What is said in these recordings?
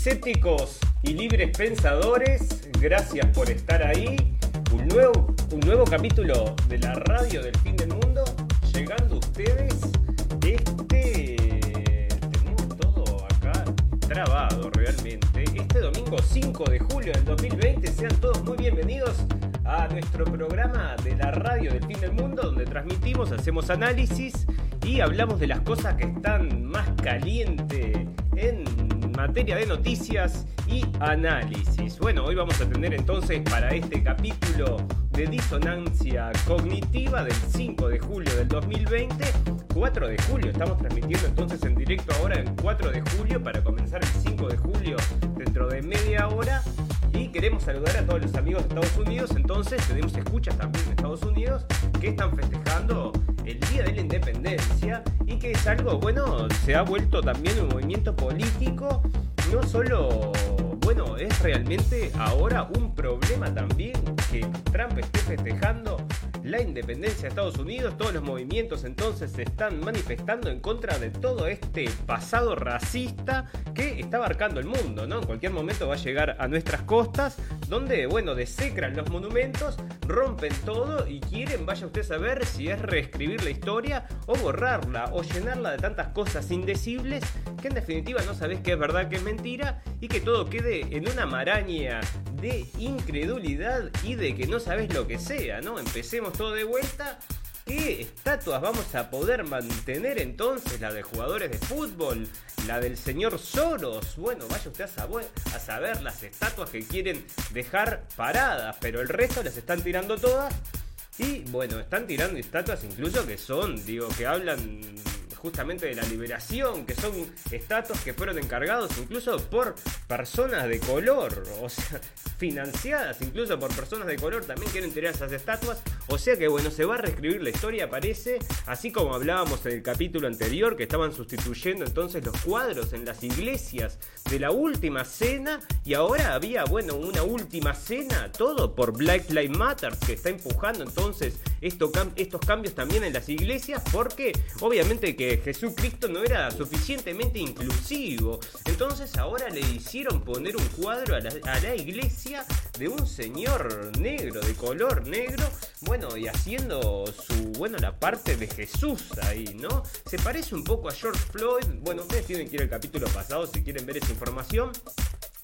Escépticos y libres pensadores. Gracias por estar ahí. Un nuevo, un nuevo capítulo de la radio del fin del mundo. Llegando a ustedes. Este. Tenemos todo acá trabado realmente. Este domingo 5 de julio del 2020. Sean todos muy bienvenidos a nuestro programa de la radio del fin del mundo, donde transmitimos, hacemos análisis y hablamos de las cosas que están más calientes en materia de noticias y análisis. Bueno, hoy vamos a tener entonces para este capítulo de disonancia cognitiva del 5 de julio del 2020, 4 de julio. Estamos transmitiendo entonces en directo ahora el 4 de julio para comenzar el 5 de julio dentro de media hora. Y queremos saludar a todos los amigos de Estados Unidos. Entonces tenemos escuchas también de Estados Unidos que están festejando el Día de la Independencia y que es algo, bueno, se ha vuelto también un movimiento político, no solo, bueno, es realmente ahora un problema también que Trump esté festejando la independencia de Estados Unidos, todos los movimientos entonces se están manifestando en contra de todo este pasado racista que está abarcando el mundo, ¿no? En cualquier momento va a llegar a nuestras costas, donde, bueno, desecran los monumentos, rompen todo y quieren, vaya usted a saber si es reescribir la historia o borrarla o llenarla de tantas cosas indecibles que en definitiva no sabes qué es verdad, qué es mentira y que todo quede en una maraña de incredulidad y de que no sabes lo que sea, ¿no? Empecemos todo de vuelta. ¿Qué estatuas vamos a poder mantener entonces? La de jugadores de fútbol, la del señor Soros. Bueno, vaya usted a saber, a saber las estatuas que quieren dejar paradas, pero el resto las están tirando todas. Y bueno, están tirando estatuas incluso que son, digo, que hablan justamente de la liberación, que son estatuas que fueron encargados incluso por personas de color, o sea, financiadas incluso por personas de color, también quieren tirar esas estatuas, o sea que bueno, se va a reescribir la historia, parece, así como hablábamos en el capítulo anterior, que estaban sustituyendo entonces los cuadros en las iglesias de la última cena, y ahora había, bueno, una última cena, todo por Black Lives Matter, que está empujando entonces estos cambios también en las iglesias, porque obviamente que Jesucristo no era suficientemente inclusivo. Entonces ahora le hicieron poner un cuadro a la, iglesia de un señor negro, de color negro, bueno, y haciendo su, bueno, la parte de Jesús ahí, ¿no? Se parece un poco a George Floyd. Bueno, ustedes tienen que ir al capítulo pasado si quieren ver esa información.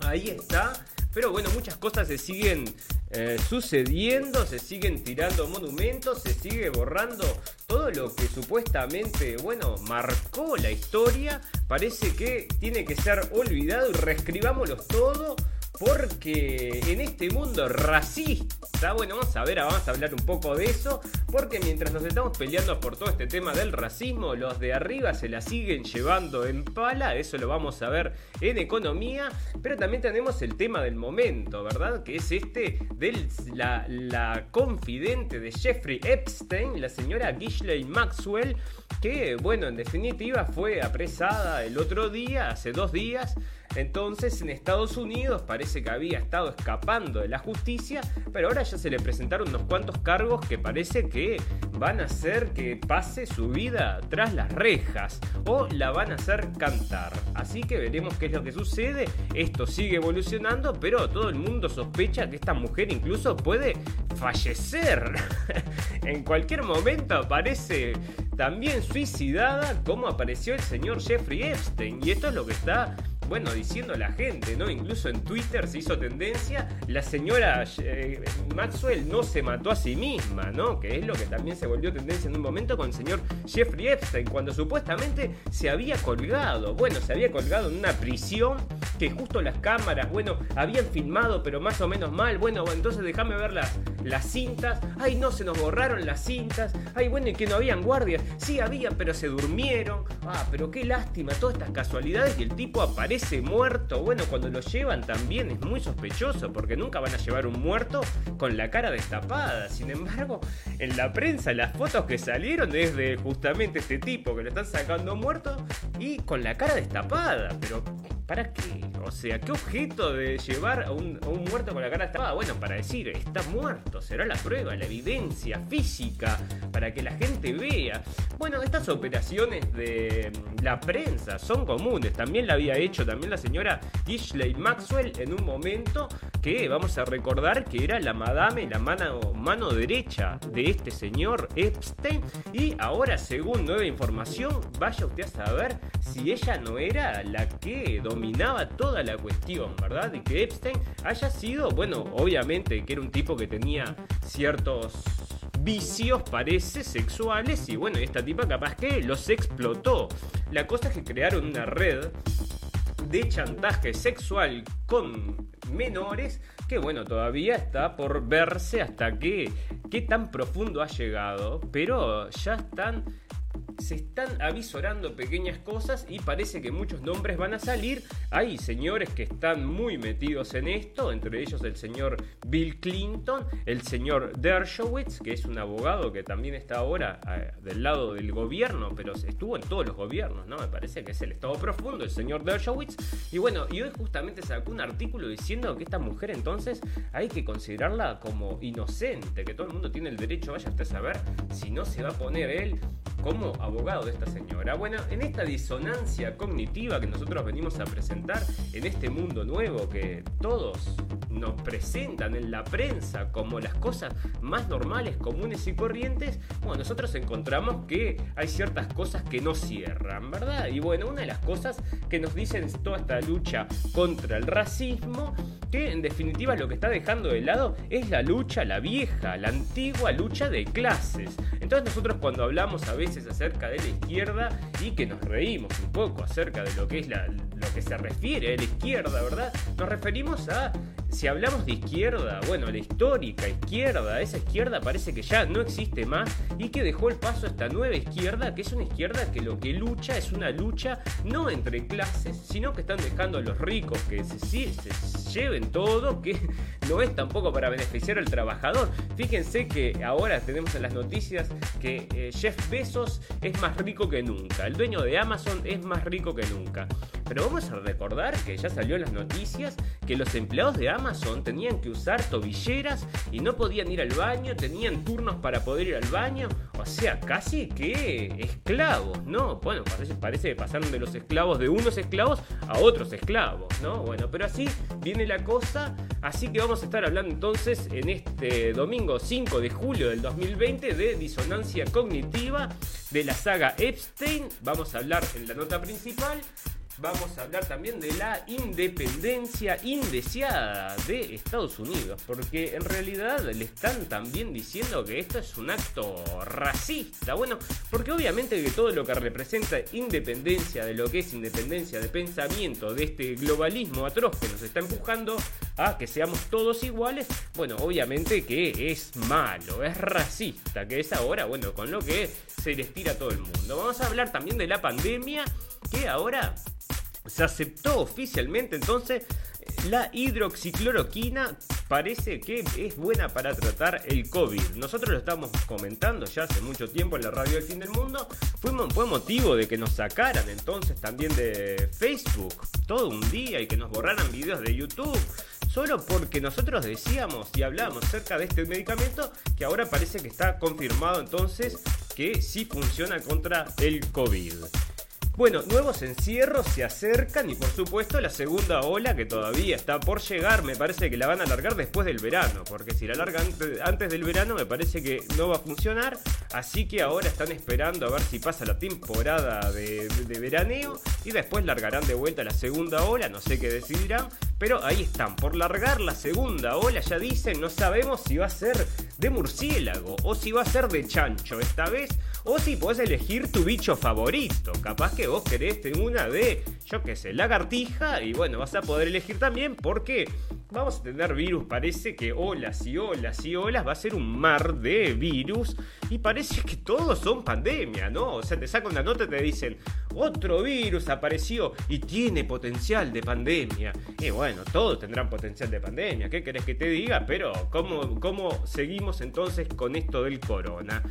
Ahí está. Pero bueno, muchas cosas se siguen eh, sucediendo, se siguen tirando monumentos, se sigue borrando todo lo que supuestamente, bueno, marcó la historia. Parece que tiene que ser olvidado y reescribámoslo todo porque en este mundo racista, bueno, vamos a ver, vamos a hablar un poco de eso, porque mientras nos estamos peleando por todo este tema del racismo, los de arriba se la siguen llevando en pala, eso lo vamos a ver en economía, pero también tenemos el tema del momento, ¿verdad? Que es este de la, la confidente de Jeffrey Epstein, la señora Ghislaine Maxwell, que, bueno, en definitiva fue apresada el otro día, hace dos días, entonces en Estados Unidos parece que había estado escapando de la justicia, pero ahora ya se le presentaron unos cuantos cargos que parece que van a hacer que pase su vida tras las rejas o la van a hacer cantar. Así que veremos qué es lo que sucede. Esto sigue evolucionando, pero todo el mundo sospecha que esta mujer incluso puede fallecer. en cualquier momento aparece también suicidada como apareció el señor Jeffrey Epstein. Y esto es lo que está bueno, diciendo la gente, ¿no? Incluso en Twitter se hizo tendencia, la señora eh, Maxwell no se mató a sí misma, ¿no? Que es lo que también se volvió tendencia en un momento con el señor Jeffrey Epstein, cuando supuestamente se había colgado, bueno, se había colgado en una prisión que justo las cámaras, bueno, habían filmado, pero más o menos mal, bueno, entonces déjame ver las, las cintas, ay, no, se nos borraron las cintas, ay, bueno, y que no habían guardias, sí había, pero se durmieron, ah, pero qué lástima, todas estas casualidades y el tipo aparece ese muerto, bueno, cuando lo llevan también es muy sospechoso, porque nunca van a llevar un muerto con la cara destapada. Sin embargo, en la prensa, las fotos que salieron es de justamente este tipo que lo están sacando muerto y con la cara destapada. Pero, ¿para qué? O sea, ¿qué objeto de llevar a un, muerto con la cara destapada? Bueno, para decir, está muerto, será la prueba, la evidencia física, para que la gente vea. Bueno, estas operaciones de la prensa son comunes. También la había hecho también la señora Ashley Maxwell en un momento que vamos a recordar que era la madame, la mano, mano derecha de este señor Epstein. Y ahora, según nueva información, vaya usted a saber si ella no era la que dominaba toda la cuestión, ¿verdad? Y que Epstein haya sido, bueno, obviamente que era un tipo que tenía ciertos vicios, parece, sexuales. Y bueno, esta tipa capaz que los explotó. La cosa es que crearon una red de chantaje sexual con menores que bueno, todavía está por verse hasta qué, qué tan profundo ha llegado, pero ya están se están avisorando pequeñas cosas y parece que muchos nombres van a salir. Hay señores que están muy metidos en esto, entre ellos el señor Bill Clinton, el señor Dershowitz, que es un abogado que también está ahora eh, del lado del gobierno, pero estuvo en todos los gobiernos, ¿no? Me parece que es el Estado profundo, el señor Dershowitz. Y bueno, y hoy justamente sacó un artículo diciendo que esta mujer entonces hay que considerarla como inocente, que todo el mundo tiene el derecho, vaya a saber si no se va a poner él como abogado de esta señora. Bueno, en esta disonancia cognitiva que nosotros venimos a presentar, en este mundo nuevo que todos nos presentan en la prensa como las cosas más normales, comunes y corrientes, bueno, nosotros encontramos que hay ciertas cosas que no cierran, ¿verdad? Y bueno, una de las cosas que nos dicen toda esta lucha contra el racismo, que en definitiva lo que está dejando de lado es la lucha, la vieja, la antigua lucha de clases. Entonces nosotros cuando hablamos a veces acerca de la izquierda y que nos reímos un poco acerca de lo que es la, lo que se refiere a la izquierda, ¿verdad? Nos referimos a si hablamos de izquierda, bueno, la histórica izquierda, esa izquierda parece que ya no existe más y que dejó el paso a esta nueva izquierda, que es una izquierda que lo que lucha es una lucha no entre clases, sino que están dejando a los ricos que se, se lleven todo, que no es tampoco para beneficiar al trabajador. Fíjense que ahora tenemos en las noticias que eh, Jeff Bezos es más rico que nunca, el dueño de Amazon es más rico que nunca. Pero vamos a recordar que ya salió en las noticias que los empleados de Amazon tenían que usar tobilleras y no podían ir al baño, tenían turnos para poder ir al baño, o sea, casi que esclavos, ¿no? Bueno, parece, parece que pasaron de los esclavos de unos esclavos a otros esclavos, ¿no? Bueno, pero así viene la cosa, así que vamos a estar hablando entonces en este domingo 5 de julio del 2020 de disonancia cognitiva de la saga Epstein, vamos a hablar en la nota principal vamos a hablar también de la independencia indeseada de Estados Unidos, porque en realidad le están también diciendo que esto es un acto racista. Bueno, porque obviamente que todo lo que representa independencia de lo que es independencia de pensamiento, de este globalismo atroz que nos está empujando a que seamos todos iguales, bueno, obviamente que es malo, es racista, que es ahora, bueno, con lo que se les tira a todo el mundo. Vamos a hablar también de la pandemia, que ahora se aceptó oficialmente entonces la hidroxicloroquina parece que es buena para tratar el COVID. Nosotros lo estamos comentando ya hace mucho tiempo en la radio del fin del mundo. Fue, fue motivo de que nos sacaran entonces también de Facebook todo un día y que nos borraran videos de YouTube. Solo porque nosotros decíamos y hablábamos acerca de este medicamento que ahora parece que está confirmado entonces que sí funciona contra el COVID. Bueno, nuevos encierros se acercan y por supuesto la segunda ola que todavía está por llegar, me parece que la van a alargar después del verano, porque si la alargan antes del verano me parece que no va a funcionar, así que ahora están esperando a ver si pasa la temporada de, veraneo y después largarán de vuelta la segunda ola, no sé qué decidirán, pero ahí están, por largar la segunda ola ya dicen, no sabemos si va a ser de murciélago o si va a ser de chancho esta vez, o si puedes elegir tu bicho favorito, capaz que vos querés tener una de, yo qué sé, lagartija. Y bueno, vas a poder elegir también porque vamos a tener virus, parece que olas y olas y olas, va a ser un mar de virus y parece que todos son pandemia, ¿no? O sea, te sacan una nota y te dicen, otro virus apareció y tiene potencial de pandemia. Y bueno, todos tendrán potencial de pandemia, ¿qué querés que te diga? Pero ¿cómo, cómo seguimos entonces con esto del corona?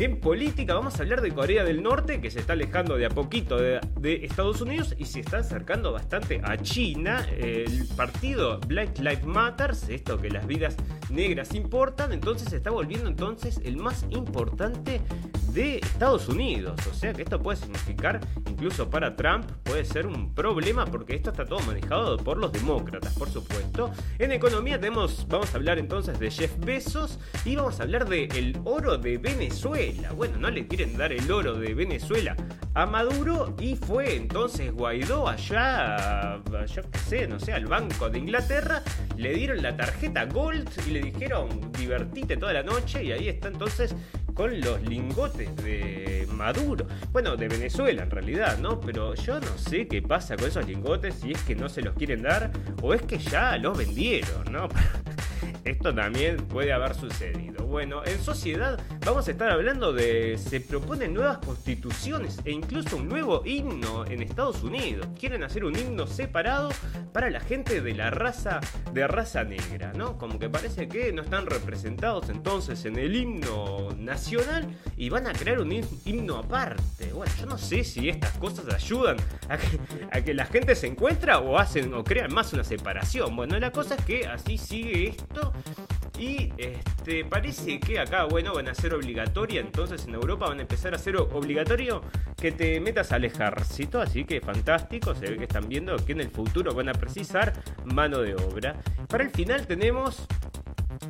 En política vamos a hablar de Corea del Norte, que se está alejando de a poquito de, Estados Unidos y se está acercando bastante a China. El partido Black Lives Matter, esto que las vidas negras importan, entonces se está volviendo entonces el más importante de Estados Unidos. O sea que esto puede significar, incluso para Trump, puede ser un problema porque esto está todo manejado por los demócratas, por supuesto. En economía tenemos, vamos a hablar entonces de Jeff Bezos y vamos a hablar del el oro de Venezuela. Bueno, no le quieren dar el oro de Venezuela a Maduro y fue entonces Guaidó allá, yo qué sé, no sé, al Banco de Inglaterra, le dieron la tarjeta Gold y le dijeron divertite toda la noche y ahí está entonces con los lingotes de Maduro. Bueno, de Venezuela en realidad, ¿no? Pero yo no sé qué pasa con esos lingotes, si es que no se los quieren dar o es que ya los vendieron, ¿no? Esto también puede haber sucedido. Bueno, en sociedad vamos a estar hablando de se proponen nuevas constituciones e incluso un nuevo himno en Estados Unidos. Quieren hacer un himno separado para la gente de la raza de raza negra, ¿no? Como que parece que no están representados entonces en el himno nacional y van a crear un himno aparte. Bueno, yo no sé si estas cosas ayudan a que, la gente se encuentra o hacen o crean más una separación. Bueno, la cosa es que así sigue esto y este, parece que acá, bueno, van a ser obligatoria, entonces en Europa van a empezar a ser obligatorio que te metas al ejército, así que fantástico, se ve que están viendo que en el futuro van a precisar mano de obra. Para el final tenemos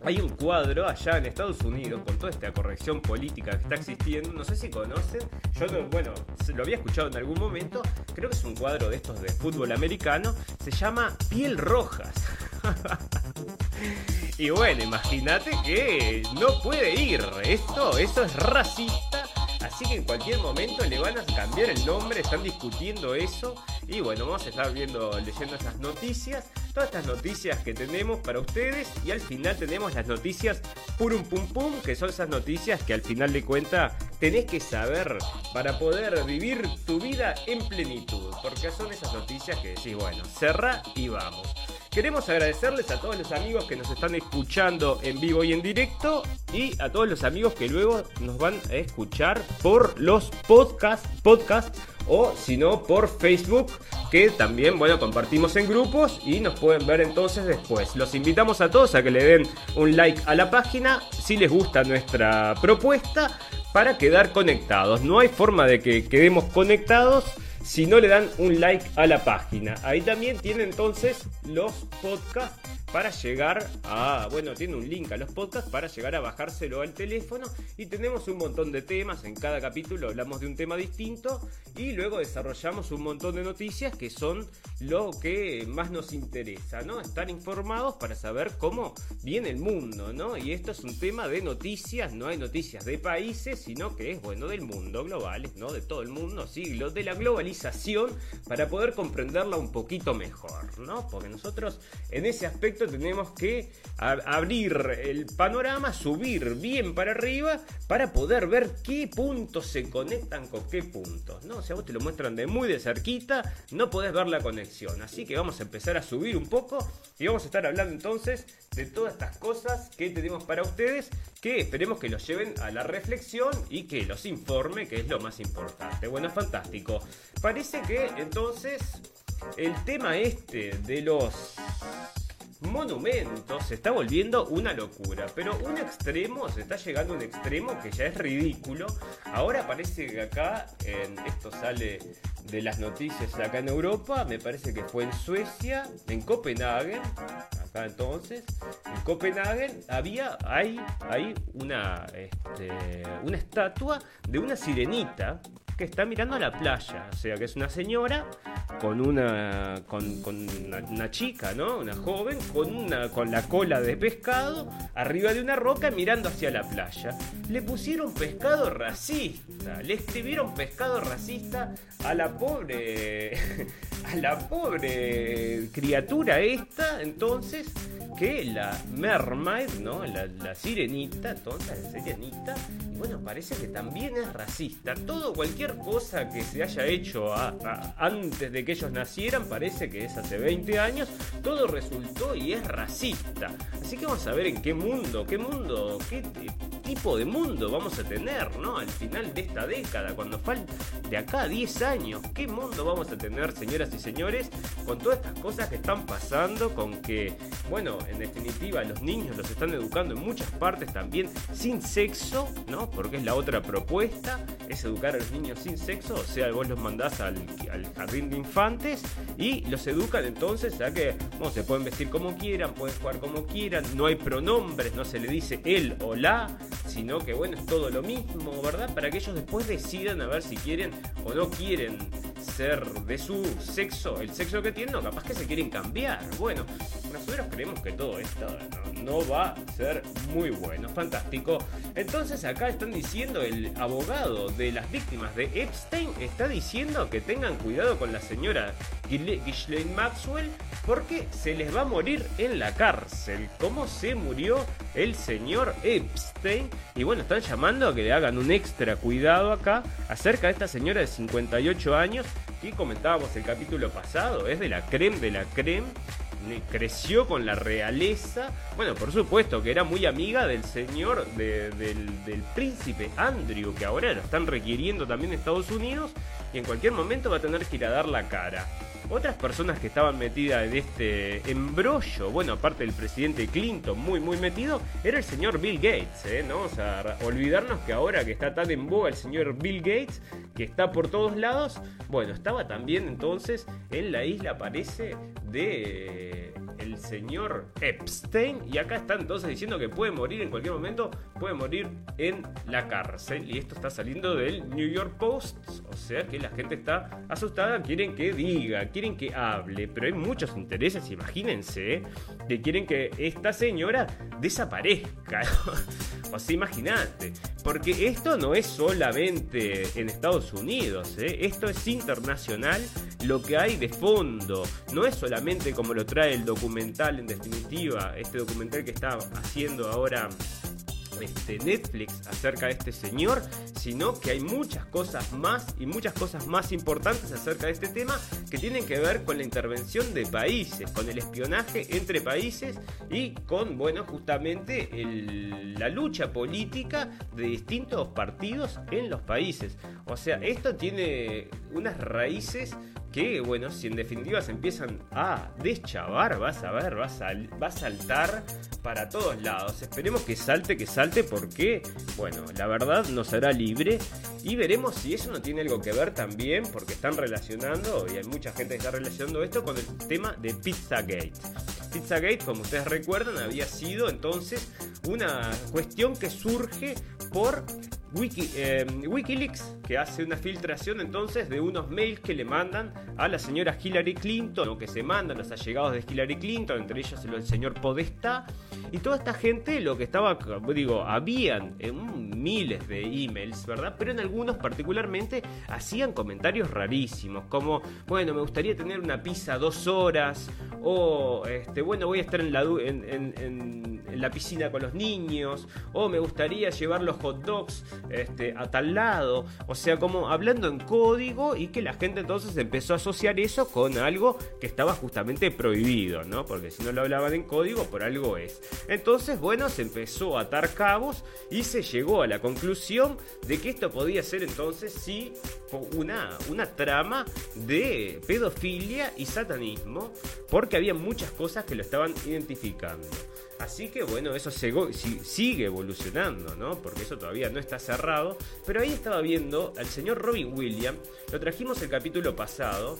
hay un cuadro allá en Estados Unidos con toda esta corrección política que está existiendo. No sé si conocen. Yo, bueno, lo había escuchado en algún momento. Creo que es un cuadro de estos de fútbol americano. Se llama Piel Rojas. y bueno, imagínate que no puede ir. Esto, eso es racista. Así que en cualquier momento le van a cambiar el nombre, están discutiendo eso. Y bueno, vamos a estar viendo, leyendo estas noticias, todas estas noticias que tenemos para ustedes. Y al final tenemos las noticias purum pum pum, que son esas noticias que al final de cuenta tenés que saber para poder vivir tu vida en plenitud. Porque son esas noticias que decís, bueno, cerra y vamos. Queremos agradecerles a todos los amigos que nos están escuchando en vivo y en directo y a todos los amigos que luego nos van a escuchar por los podcasts, podcasts o si no por Facebook que también bueno compartimos en grupos y nos pueden ver entonces después. Los invitamos a todos a que le den un like a la página si les gusta nuestra propuesta para quedar conectados. No hay forma de que quedemos conectados si no le dan un like a la página. Ahí también tiene entonces los podcasts para llegar a, bueno, tiene un link a los podcasts para llegar a bajárselo al teléfono y tenemos un montón de temas, en cada capítulo hablamos de un tema distinto y luego desarrollamos un montón de noticias que son lo que más nos interesa, ¿no? Estar informados para saber cómo viene el mundo, ¿no? Y esto es un tema de noticias, no hay noticias de países, sino que es, bueno, del mundo, globales, ¿no? De todo el mundo, siglos, de la globalización para poder comprenderla un poquito mejor, ¿no? Porque nosotros en ese aspecto tenemos que abrir el panorama, subir bien para arriba para poder ver qué puntos se conectan con qué puntos. ¿no? O sea, vos te lo muestran de muy de cerquita, no podés ver la conexión. Así que vamos a empezar a subir un poco y vamos a estar hablando entonces de todas estas cosas que tenemos para ustedes, que esperemos que los lleven a la reflexión y que los informe, que es lo más importante. Bueno, fantástico. Parece que entonces el tema este de los monumentos se está volviendo una locura, pero un extremo, se está llegando a un extremo que ya es ridículo. Ahora parece que acá, en, esto sale de las noticias acá en Europa, me parece que fue en Suecia, en Copenhague, acá entonces, en Copenhague había, hay, hay una, este, una estatua de una sirenita que está mirando a la playa. O sea, que es una señora con una con, una, chica, ¿no? Una joven con una con la cola de pescado arriba de una roca mirando hacia la playa. Le pusieron pescado racista, le escribieron pescado racista a la pobre a la pobre criatura esta, entonces que la mermaid, ¿no? La, sirenita, entonces la sirenita, bueno, parece que también es racista. Todo, cualquier cosa que se haya hecho antes de que ellos nacieran, parece que es hace 20 años, todo resultó y es racista. Así que vamos a ver en qué mundo, qué mundo, qué tipo de mundo vamos a tener, ¿no? Al final de esta década, cuando falte de acá a 10 años, ¿qué mundo vamos a tener, señoras y señores, con todas estas cosas que están pasando, con que, bueno, en definitiva los niños los están educando en muchas partes también sin sexo, ¿no? Porque es la otra propuesta, es educar a los niños sin sexo, o sea, vos los mandás al, jardín de infantes y los educan entonces a que bueno, se pueden vestir como quieran, pueden jugar como quieran, no hay pronombres, no se le dice él o la, sino que bueno, es todo lo mismo, ¿verdad? Para que ellos después decidan a ver si quieren o no quieren ser de su sexo, el sexo que tienen, o capaz que se quieren cambiar. Bueno, nosotros creemos que todo esto no, va a ser muy bueno, fantástico. Entonces acá están diciendo, el abogado de las víctimas de Epstein está diciendo que tengan cuidado con la señora Ghislaine Maxwell porque se les va a morir en la cárcel. ¿Cómo se murió el señor Epstein? Y bueno, están llamando a que le hagan un extra cuidado acá acerca de esta señora de 58 años que comentábamos el capítulo pasado. Es de la creme de la creme creció con la realeza. Bueno, por supuesto que era muy amiga del señor, del, del, príncipe Andrew, que ahora lo están requiriendo también Estados Unidos y en cualquier momento va a tener que ir a dar la cara. Otras personas que estaban metidas en este embrollo, bueno, aparte del presidente Clinton, muy, muy metido, era el señor Bill Gates, ¿eh? ¿no? O sea, olvidarnos que ahora que está tan en boga el señor Bill Gates, que está por todos lados, bueno, estaba también entonces en la isla, parece, de el señor Epstein. Y acá está entonces diciendo que puede morir en cualquier momento, puede morir en la cárcel. Y esto está saliendo del New York Post. O sea que la gente está asustada, quieren que diga, quieren que hable. Pero hay muchos intereses, imagínense, que quieren que esta señora desaparezca. o sea, imagínate. Porque esto no es solamente en Estados Unidos, ¿eh? esto es internacional lo que hay de fondo. No es solamente como lo trae el documental, en definitiva, este documental que está haciendo ahora este, Netflix acerca de este señor, sino que hay muchas cosas más y muchas cosas más importantes acerca de este tema que tienen que ver con la intervención de países, con el espionaje entre países y con, bueno, justamente la lucha política de distintos partidos en los países. O sea, esto tiene unas raíces que, bueno, si en definitiva se empiezan a deschavar, vas a ver, va a, va a saltar para todos lados. Esperemos que salte, que salte, porque, bueno, la verdad nos hará libre y veremos si eso no tiene algo que ver también, porque están relacionando, y hay mucha gente que está relacionando esto con el tema de Pizzagate. Pizzagate, como ustedes recuerdan, había sido entonces una cuestión que surge por Eh, Wikileaks, que hace una filtración entonces de unos mails que le mandan a la señora Hillary Clinton, o que se mandan los allegados de Hillary Clinton, entre ellos el señor Podesta, y toda esta gente lo que estaba, digo, habían miles de emails, ¿verdad? Pero en algunos particularmente hacían comentarios rarísimos, como, bueno, me gustaría tener una pizza dos horas, o, este, bueno, voy a estar en la, en la piscina con los niños, o me gustaría llevar los hot dogs este, a tal lado, o sea, como hablando en código y que la gente entonces empezó a asociar eso con algo que estaba justamente prohibido, ¿no? Porque si no lo hablaban en código, por algo es. Entonces, bueno, se empezó a atar cabos y se llegó a la conclusión de que esto podía ser entonces sí una, una trama de pedofilia y satanismo, porque había muchas cosas que lo estaban identificando. Así que bueno, eso sigue evolucionando, ¿no? Porque eso todavía no está cerrado. Pero ahí estaba viendo al señor Robin Williams, lo trajimos el capítulo pasado,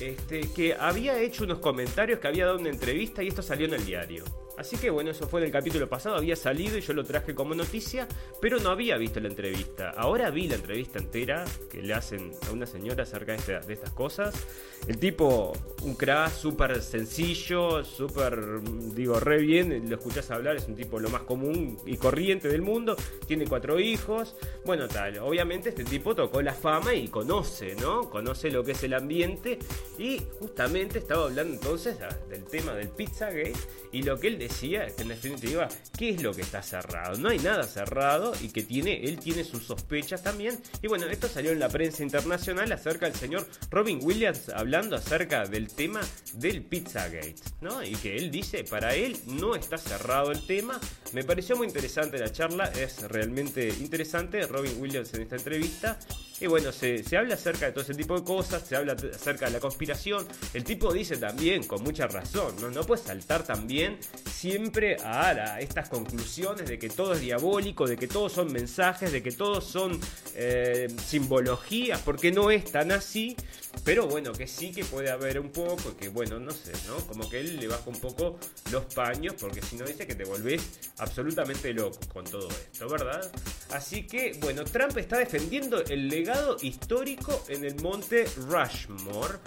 este, que había hecho unos comentarios, que había dado una entrevista y esto salió en el diario. Así que bueno, eso fue en el capítulo pasado, había salido y yo lo traje como noticia, pero no había visto la entrevista. Ahora vi la entrevista entera que le hacen a una señora acerca de, estas cosas. El tipo, un crack, súper sencillo, súper, digo, re bien, lo escuchás hablar, es un tipo lo más común y corriente del mundo, tiene cuatro hijos, bueno, tal, obviamente este tipo tocó la fama y conoce, ¿no? Conoce lo que es el ambiente y justamente estaba hablando entonces del tema del Pizzagate y lo que él decía que en definitiva, ¿qué es lo que está cerrado? No hay nada cerrado y que tiene, él tiene sus sospechas también. Y bueno, esto salió en la prensa internacional acerca del señor Robin Williams hablando acerca del tema del Pizzagate, ¿no? Y que él dice, para él no está cerrado el tema. Me pareció muy interesante la charla, es realmente interesante Robin Williams en esta entrevista. Y bueno, se, habla acerca de todo ese tipo de cosas, se habla acerca de la conspiración. El tipo dice también, con mucha razón, no, no puede saltar también siempre a, estas conclusiones de que todo es diabólico, de que todos son mensajes, de que todos son eh, simbologías, porque no es tan así. Pero bueno, que sí que puede haber un poco, que bueno, no sé, ¿no? Como que él le baja un poco los paños, porque si no dice que te volvés absolutamente loco con todo esto, ¿verdad? Así que, bueno, Trump está defendiendo el legado histórico en el monte Rushmore.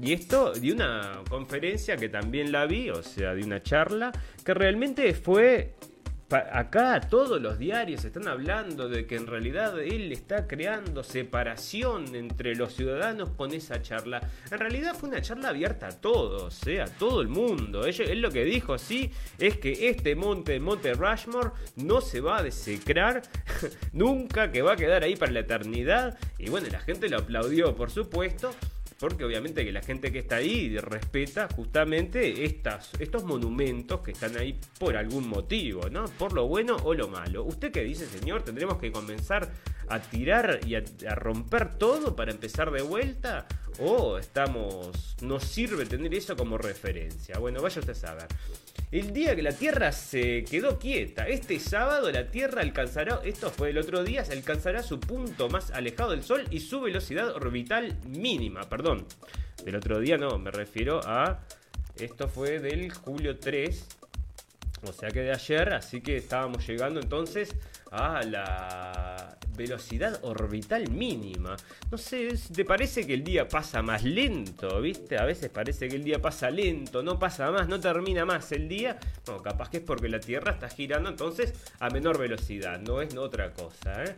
Y esto de una conferencia que también la vi, o sea, de una charla, que realmente fue acá todos los diarios están hablando de que en realidad él está creando separación entre los ciudadanos con esa charla. En realidad fue una charla abierta a todos, ¿eh? a todo el mundo. Él, lo que dijo, sí, es que este monte, Monte Rushmore, no se va a desecrar nunca, que va a quedar ahí para la eternidad. Y bueno, la gente lo aplaudió, por supuesto porque obviamente que la gente que está ahí respeta justamente estas, estos monumentos que están ahí por algún motivo, ¿no? Por lo bueno o lo malo. ¿Usted qué dice, señor? ¿Tendremos que comenzar a tirar y a, romper todo para empezar de vuelta? ¿O estamos, nos sirve tener eso como referencia? Bueno, vaya usted a saber. El día que la Tierra se quedó quieta, este sábado la Tierra alcanzará, esto fue el otro día, alcanzará su punto más alejado del Sol y su velocidad orbital mínima, perdón. Del otro día no, me refiero a, esto fue del julio 3, o sea que de ayer, así que estábamos llegando entonces a la velocidad orbital mínima. No sé, ¿te parece que el día pasa más lento? ¿Viste? A veces parece que el día pasa lento, no pasa más, no termina más el día. No, capaz que es porque la Tierra está girando entonces a menor velocidad, no es otra cosa, ¿eh?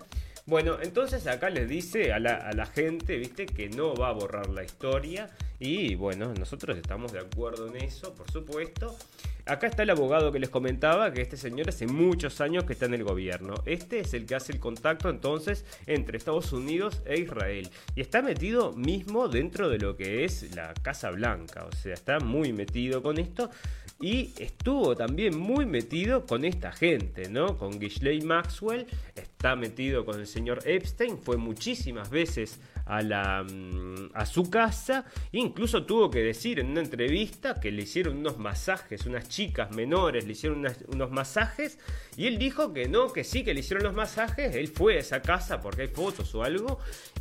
Bueno, entonces acá les dice a la, a la, gente, viste, que no va a borrar la historia. Y bueno, nosotros estamos de acuerdo en eso, por supuesto. Acá está el abogado que les comentaba, que este señor hace muchos años que está en el gobierno. Este es el que hace el contacto entonces entre Estados Unidos e Israel. Y está metido mismo dentro de lo que es la Casa Blanca. O sea, está muy metido con esto. Y estuvo también muy metido con esta gente, ¿no? Con Ghislaine Maxwell. Está metido con el señor Epstein. Fue muchísimas veces a, la, mm, a su casa. incluso tuvo que decir en una entrevista que le hicieron unos masajes, unas chicas menores le hicieron unos masajes. Y él dijo que no, que sí, que le hicieron los masajes. Él fue a esa casa porque hay fotos o algo.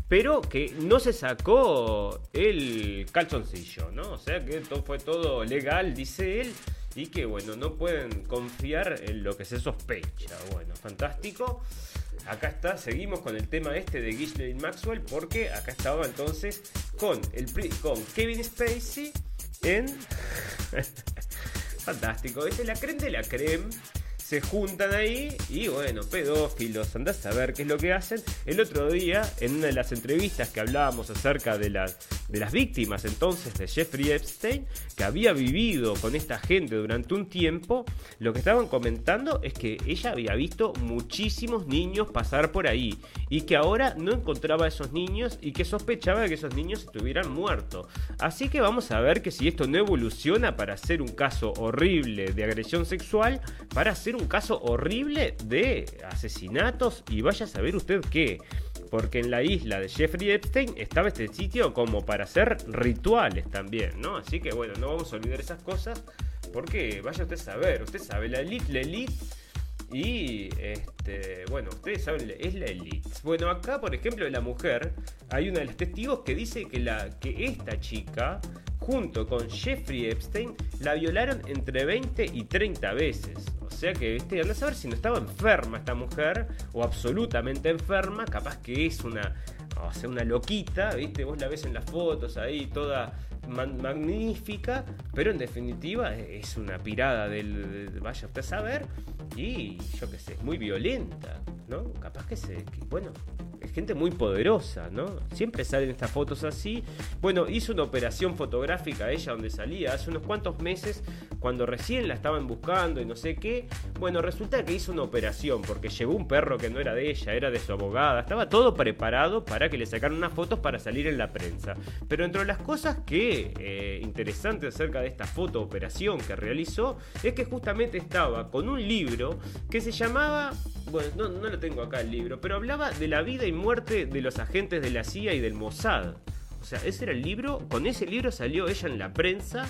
Pero que no se sacó el calzoncillo, ¿no? O sea que todo, fue todo legal, dice él y que bueno, no pueden confiar en lo que se sospecha. Bueno, fantástico acá está, seguimos con el tema este de Ghislaine Maxwell, porque acá estaba entonces con, el, con Kevin Spacey en... Fantástico, este es la creme de la creme se juntan ahí y bueno, pedófilos, andás a ver qué es lo que hacen. El otro día, en una de las entrevistas que hablábamos acerca de las, de las víctimas entonces de Jeffrey Epstein, que había vivido con esta gente durante un tiempo, lo que estaban comentando es que ella había visto muchísimos niños pasar por ahí y que ahora no encontraba a esos niños y que sospechaba que esos niños estuvieran muertos. Así que vamos a ver que si esto no evoluciona para ser un caso horrible de agresión sexual, para ser un caso horrible de asesinatos y vaya a saber usted qué. Porque en la isla de Jeffrey Epstein estaba este sitio como para hacer rituales también, ¿no? Así que bueno, no vamos a olvidar esas cosas porque vaya usted a saber, usted sabe, la elite, la elite y este, bueno, ustedes saben, es la elite. Bueno, acá, por ejemplo, de la mujer, hay una de los testigos que dice que, la, que esta chica junto con Jeffrey Epstein, la violaron entre 20 y 30 veces. O sea que, viste, anda a saber si no estaba enferma esta mujer, o absolutamente enferma, capaz que es una, o sea, una loquita, viste, vos la ves en las fotos ahí toda magnífica, pero en definitiva es una pirada del, vaya usted a saber, y yo qué sé, es muy violenta, ¿no? Capaz que se, bueno, es gente muy poderosa, ¿no? Siempre salen estas fotos así. Bueno, hizo una operación fotográfica ella donde salía hace unos cuantos meses, cuando recién la estaban buscando y no sé qué. Bueno, resulta que hizo una operación porque llevó un perro que no era de ella, era de su abogada. Estaba todo preparado para que le sacaran unas fotos para salir en la prensa. Pero entre las cosas que eh, interesantes acerca de esta foto operación que realizó es que justamente estaba con un libro que se llamaba, bueno, no, no lo tengo acá el libro, pero hablaba de la vida y muerte de los agentes de la CIA y del Mossad. O sea, ese era el libro, con ese libro salió ella en la prensa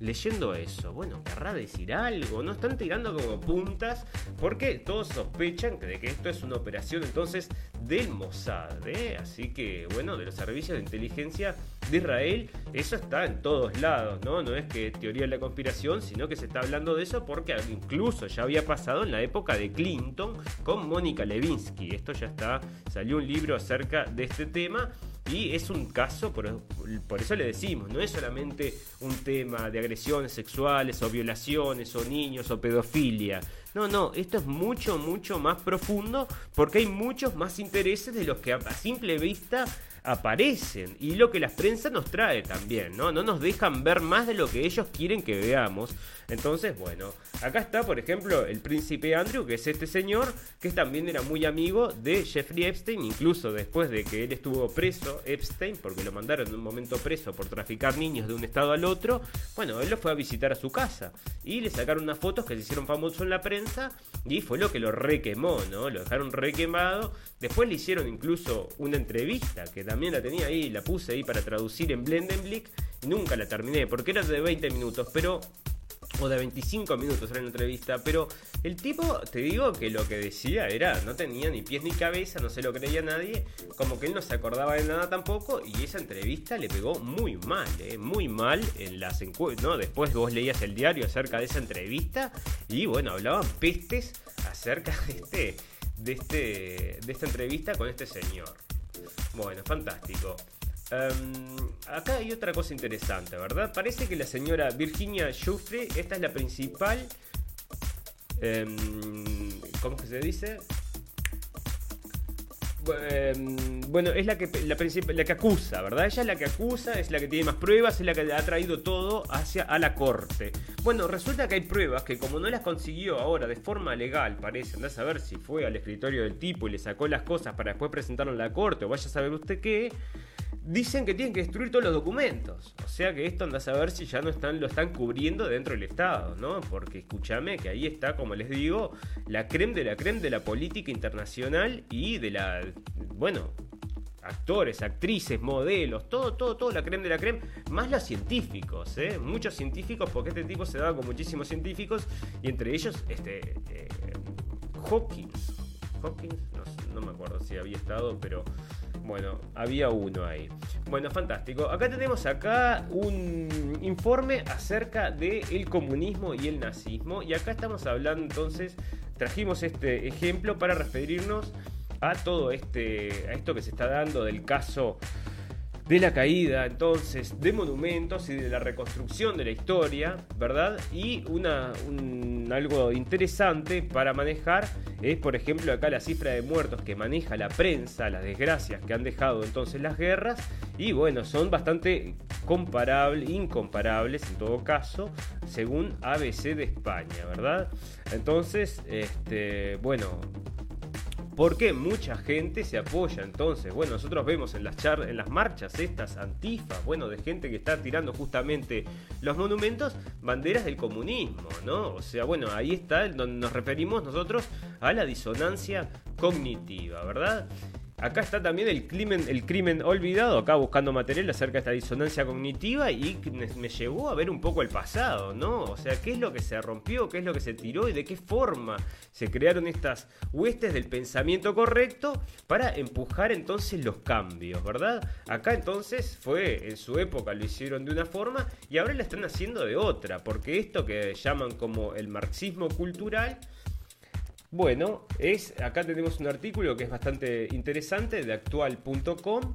leyendo eso. Bueno, querrá decir algo, ¿no? Están tirando como puntas porque todos sospechan de que esto es una operación entonces del Mossad, ¿eh? Así que, bueno, de los servicios de inteligencia de Israel, eso está en todos lados, ¿no? No es que teoría de la conspiración, sino que se está hablando de eso porque incluso ya había pasado en la época de Clinton con Mónica Levinsky. Esto ya está, salió un libro acerca de este tema y es un caso, por, por, eso le decimos, no es solamente un tema de agresiones sexuales o violaciones o niños o pedofilia. No, no, esto es mucho, mucho más profundo porque hay muchos más intereses de los que a simple vista aparecen y lo que la prensa nos trae también, ¿no? No nos dejan ver más de lo que ellos quieren que veamos. Entonces, bueno, acá está, por ejemplo, el príncipe Andrew, que es este señor, que también era muy amigo de Jeffrey Epstein, incluso después de que él estuvo preso, Epstein, porque lo mandaron en un momento preso por traficar niños de un estado al otro, bueno, él lo fue a visitar a su casa y le sacaron unas fotos que se hicieron famosos en la prensa y fue lo que lo requemó, ¿no? Lo dejaron requemado. Después le hicieron incluso una entrevista que también la tenía ahí, la puse ahí para traducir en Blendenblick. Nunca la terminé porque era de 20 minutos, pero o de 25 minutos era la entrevista, pero el tipo, te digo que lo que decía era, no tenía ni pies ni cabeza, no se lo creía nadie, como que él no se acordaba de nada tampoco, y esa entrevista le pegó muy mal, ¿eh? muy mal en las encuestas, ¿no? Después vos leías el diario acerca de esa entrevista, y bueno, hablaban pestes acerca de este, de este, de esta entrevista con este señor. Bueno, fantástico. Em, acá hay otra cosa interesante, ¿verdad? Parece que la señora Virginia Giuffre, esta es la principal. Um, ¿Cómo que se dice? Em, bueno, es la que, la, que acusa, ¿verdad? Ella es la que acusa, es la que tiene más pruebas, es la que ha traído todo hacia a la corte. Bueno, resulta que hay pruebas que como no las consiguió ahora de forma legal, parece, anda a saber si fue al escritorio del tipo y le sacó las cosas para después presentarlo en la corte o vaya a saber usted qué, dicen que tienen que destruir todos los documentos. O sea que esto anda a saber si ya no están, lo están cubriendo dentro del Estado, ¿no? Porque escúchame que ahí está, como les digo, la creme de la creme de la política internacional y de la, bueno, actores, actrices, modelos, todo, todo, todo la creme de la creme, más los científicos, ¿eh? muchos científicos, porque este tipo se daba con muchísimos científicos, y entre ellos, este, eh, Hawkins, Hawkins, no me acuerdo si había estado, pero bueno, había uno ahí. Bueno, fantástico. Acá tenemos acá un informe acerca del el comunismo y el nazismo. Y acá estamos hablando entonces, trajimos este ejemplo para referirnos a todo este, a esto que se está dando del caso de la caída entonces de monumentos y de la reconstrucción de la historia, ¿verdad? Y una, algo interesante para manejar es, por ejemplo, acá la cifra de muertos que maneja la prensa, las desgracias que han dejado entonces las guerras, y bueno, son bastante comparables, incomparables en todo caso, según ABC de España, ¿verdad? Entonces, este, bueno, porque mucha gente se apoya entonces. Bueno, nosotros vemos en las, char en las marchas estas antifas, bueno, de gente que está tirando justamente los monumentos, banderas del comunismo, ¿no? O sea, bueno, ahí está donde nos referimos nosotros a la disonancia cognitiva, ¿verdad? Acá está también el crimen, el crimen olvidado, acá buscando material acerca de esta disonancia cognitiva y me llevó a ver un poco el pasado, ¿no? O sea, qué es lo que se rompió, qué es lo que se tiró y de qué forma se crearon estas huestes del pensamiento correcto para empujar entonces los cambios, ¿verdad? Acá entonces fue, en su época lo hicieron de una forma y ahora lo están haciendo de otra, porque esto que llaman como el marxismo cultural, bueno, es acá tenemos un artículo que es bastante interesante de actual.com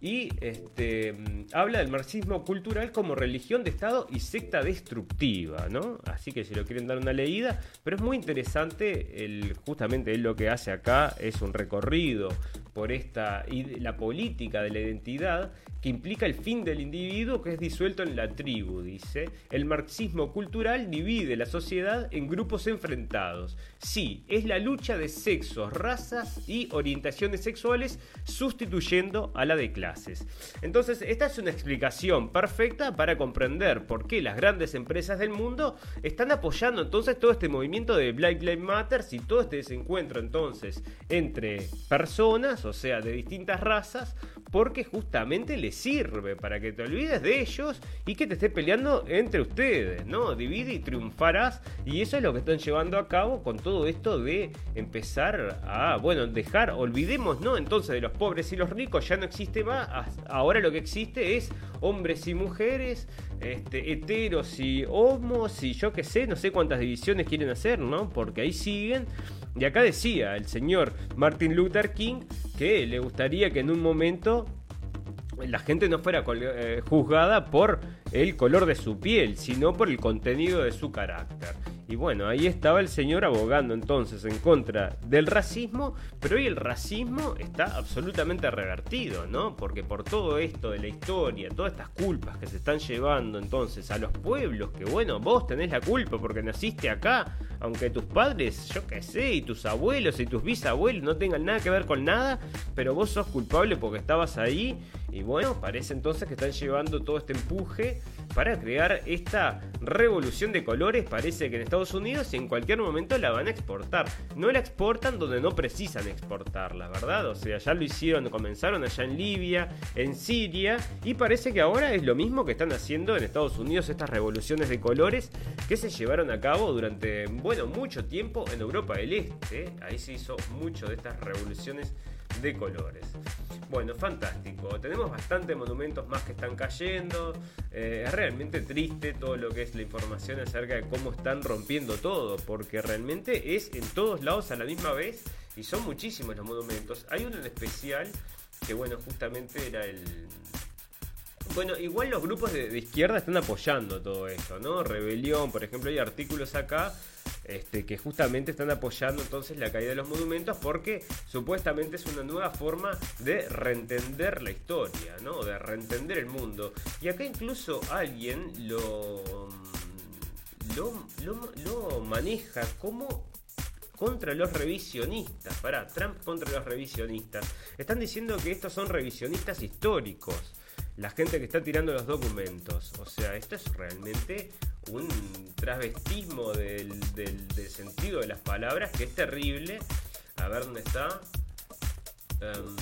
y este, mm, habla del marxismo cultural como religión de Estado y secta destructiva, ¿no? Así que si lo quieren dar una leída, pero es muy interesante, el, justamente él lo que hace acá es un recorrido por esta la política de la identidad que implica el fin del individuo que es disuelto en la tribu, dice. El marxismo cultural divide la sociedad en grupos enfrentados. Sí, es la lucha de sexos, razas y orientaciones sexuales sustituyendo a la de clases. Entonces, esta es una explicación perfecta para comprender por qué las grandes empresas del mundo están apoyando entonces todo este movimiento de Black Lives Matter y todo este desencuentro entonces entre personas, o sea, de distintas razas, porque justamente les sirve para que te olvides de ellos y que te esté peleando entre ustedes, ¿no? Divide y triunfarás y eso es lo que están llevando a cabo con todo esto de empezar a, bueno, dejar, olvidemos, ¿no? Entonces de los pobres y los ricos ya no existe más, ahora lo que existe es hombres y mujeres, este, heteros y homos y yo qué sé, no sé cuántas divisiones quieren hacer, ¿no? Porque ahí siguen. Y acá decía el señor Martin Luther King que le gustaría que en un momento la gente no fuera eh, juzgada por el color de su piel, sino por el contenido de su carácter. Y bueno, ahí estaba el señor abogando entonces en contra del racismo, pero hoy el racismo está absolutamente revertido, ¿no? Porque por todo esto de la historia, todas estas culpas que se están llevando entonces a los pueblos, que bueno, vos tenés la culpa porque naciste acá, aunque tus padres, yo qué sé, y tus abuelos y tus bisabuelos no tengan nada que ver con nada, pero vos sos culpable porque estabas ahí. Y bueno, parece entonces que están llevando todo este empuje para crear esta revolución de colores. Parece que en Estados Unidos en cualquier momento la van a exportar. No la exportan donde no precisan exportarla, ¿verdad? O sea, ya lo hicieron, comenzaron allá en Libia, en Siria, y parece que ahora es lo mismo que están haciendo en Estados Unidos estas revoluciones de colores que se llevaron a cabo durante, bueno, mucho tiempo en Europa del Este. Ahí se hizo mucho de estas revoluciones de colores. Bueno, fantástico. Tenemos bastantes monumentos más que están cayendo. Eh, es realmente triste todo lo que es la información acerca de cómo están rompiendo todo, porque realmente es en todos lados a la misma vez y son muchísimos los monumentos. Hay uno en especial que, bueno, justamente era el. Bueno, igual los grupos de izquierda están apoyando todo esto, ¿no? Rebelión, por ejemplo, hay artículos acá este, que justamente están apoyando entonces la caída de los monumentos porque supuestamente es una nueva forma de reentender la historia, ¿no? De reentender el mundo. Y acá incluso alguien lo, lo, lo, maneja como contra los revisionistas. Para, Trump contra los revisionistas. Están diciendo que estos son revisionistas históricos. La gente que está tirando los documentos. O sea, esto es realmente un travestismo del, sentido de las palabras que es terrible. A ver dónde está. Em,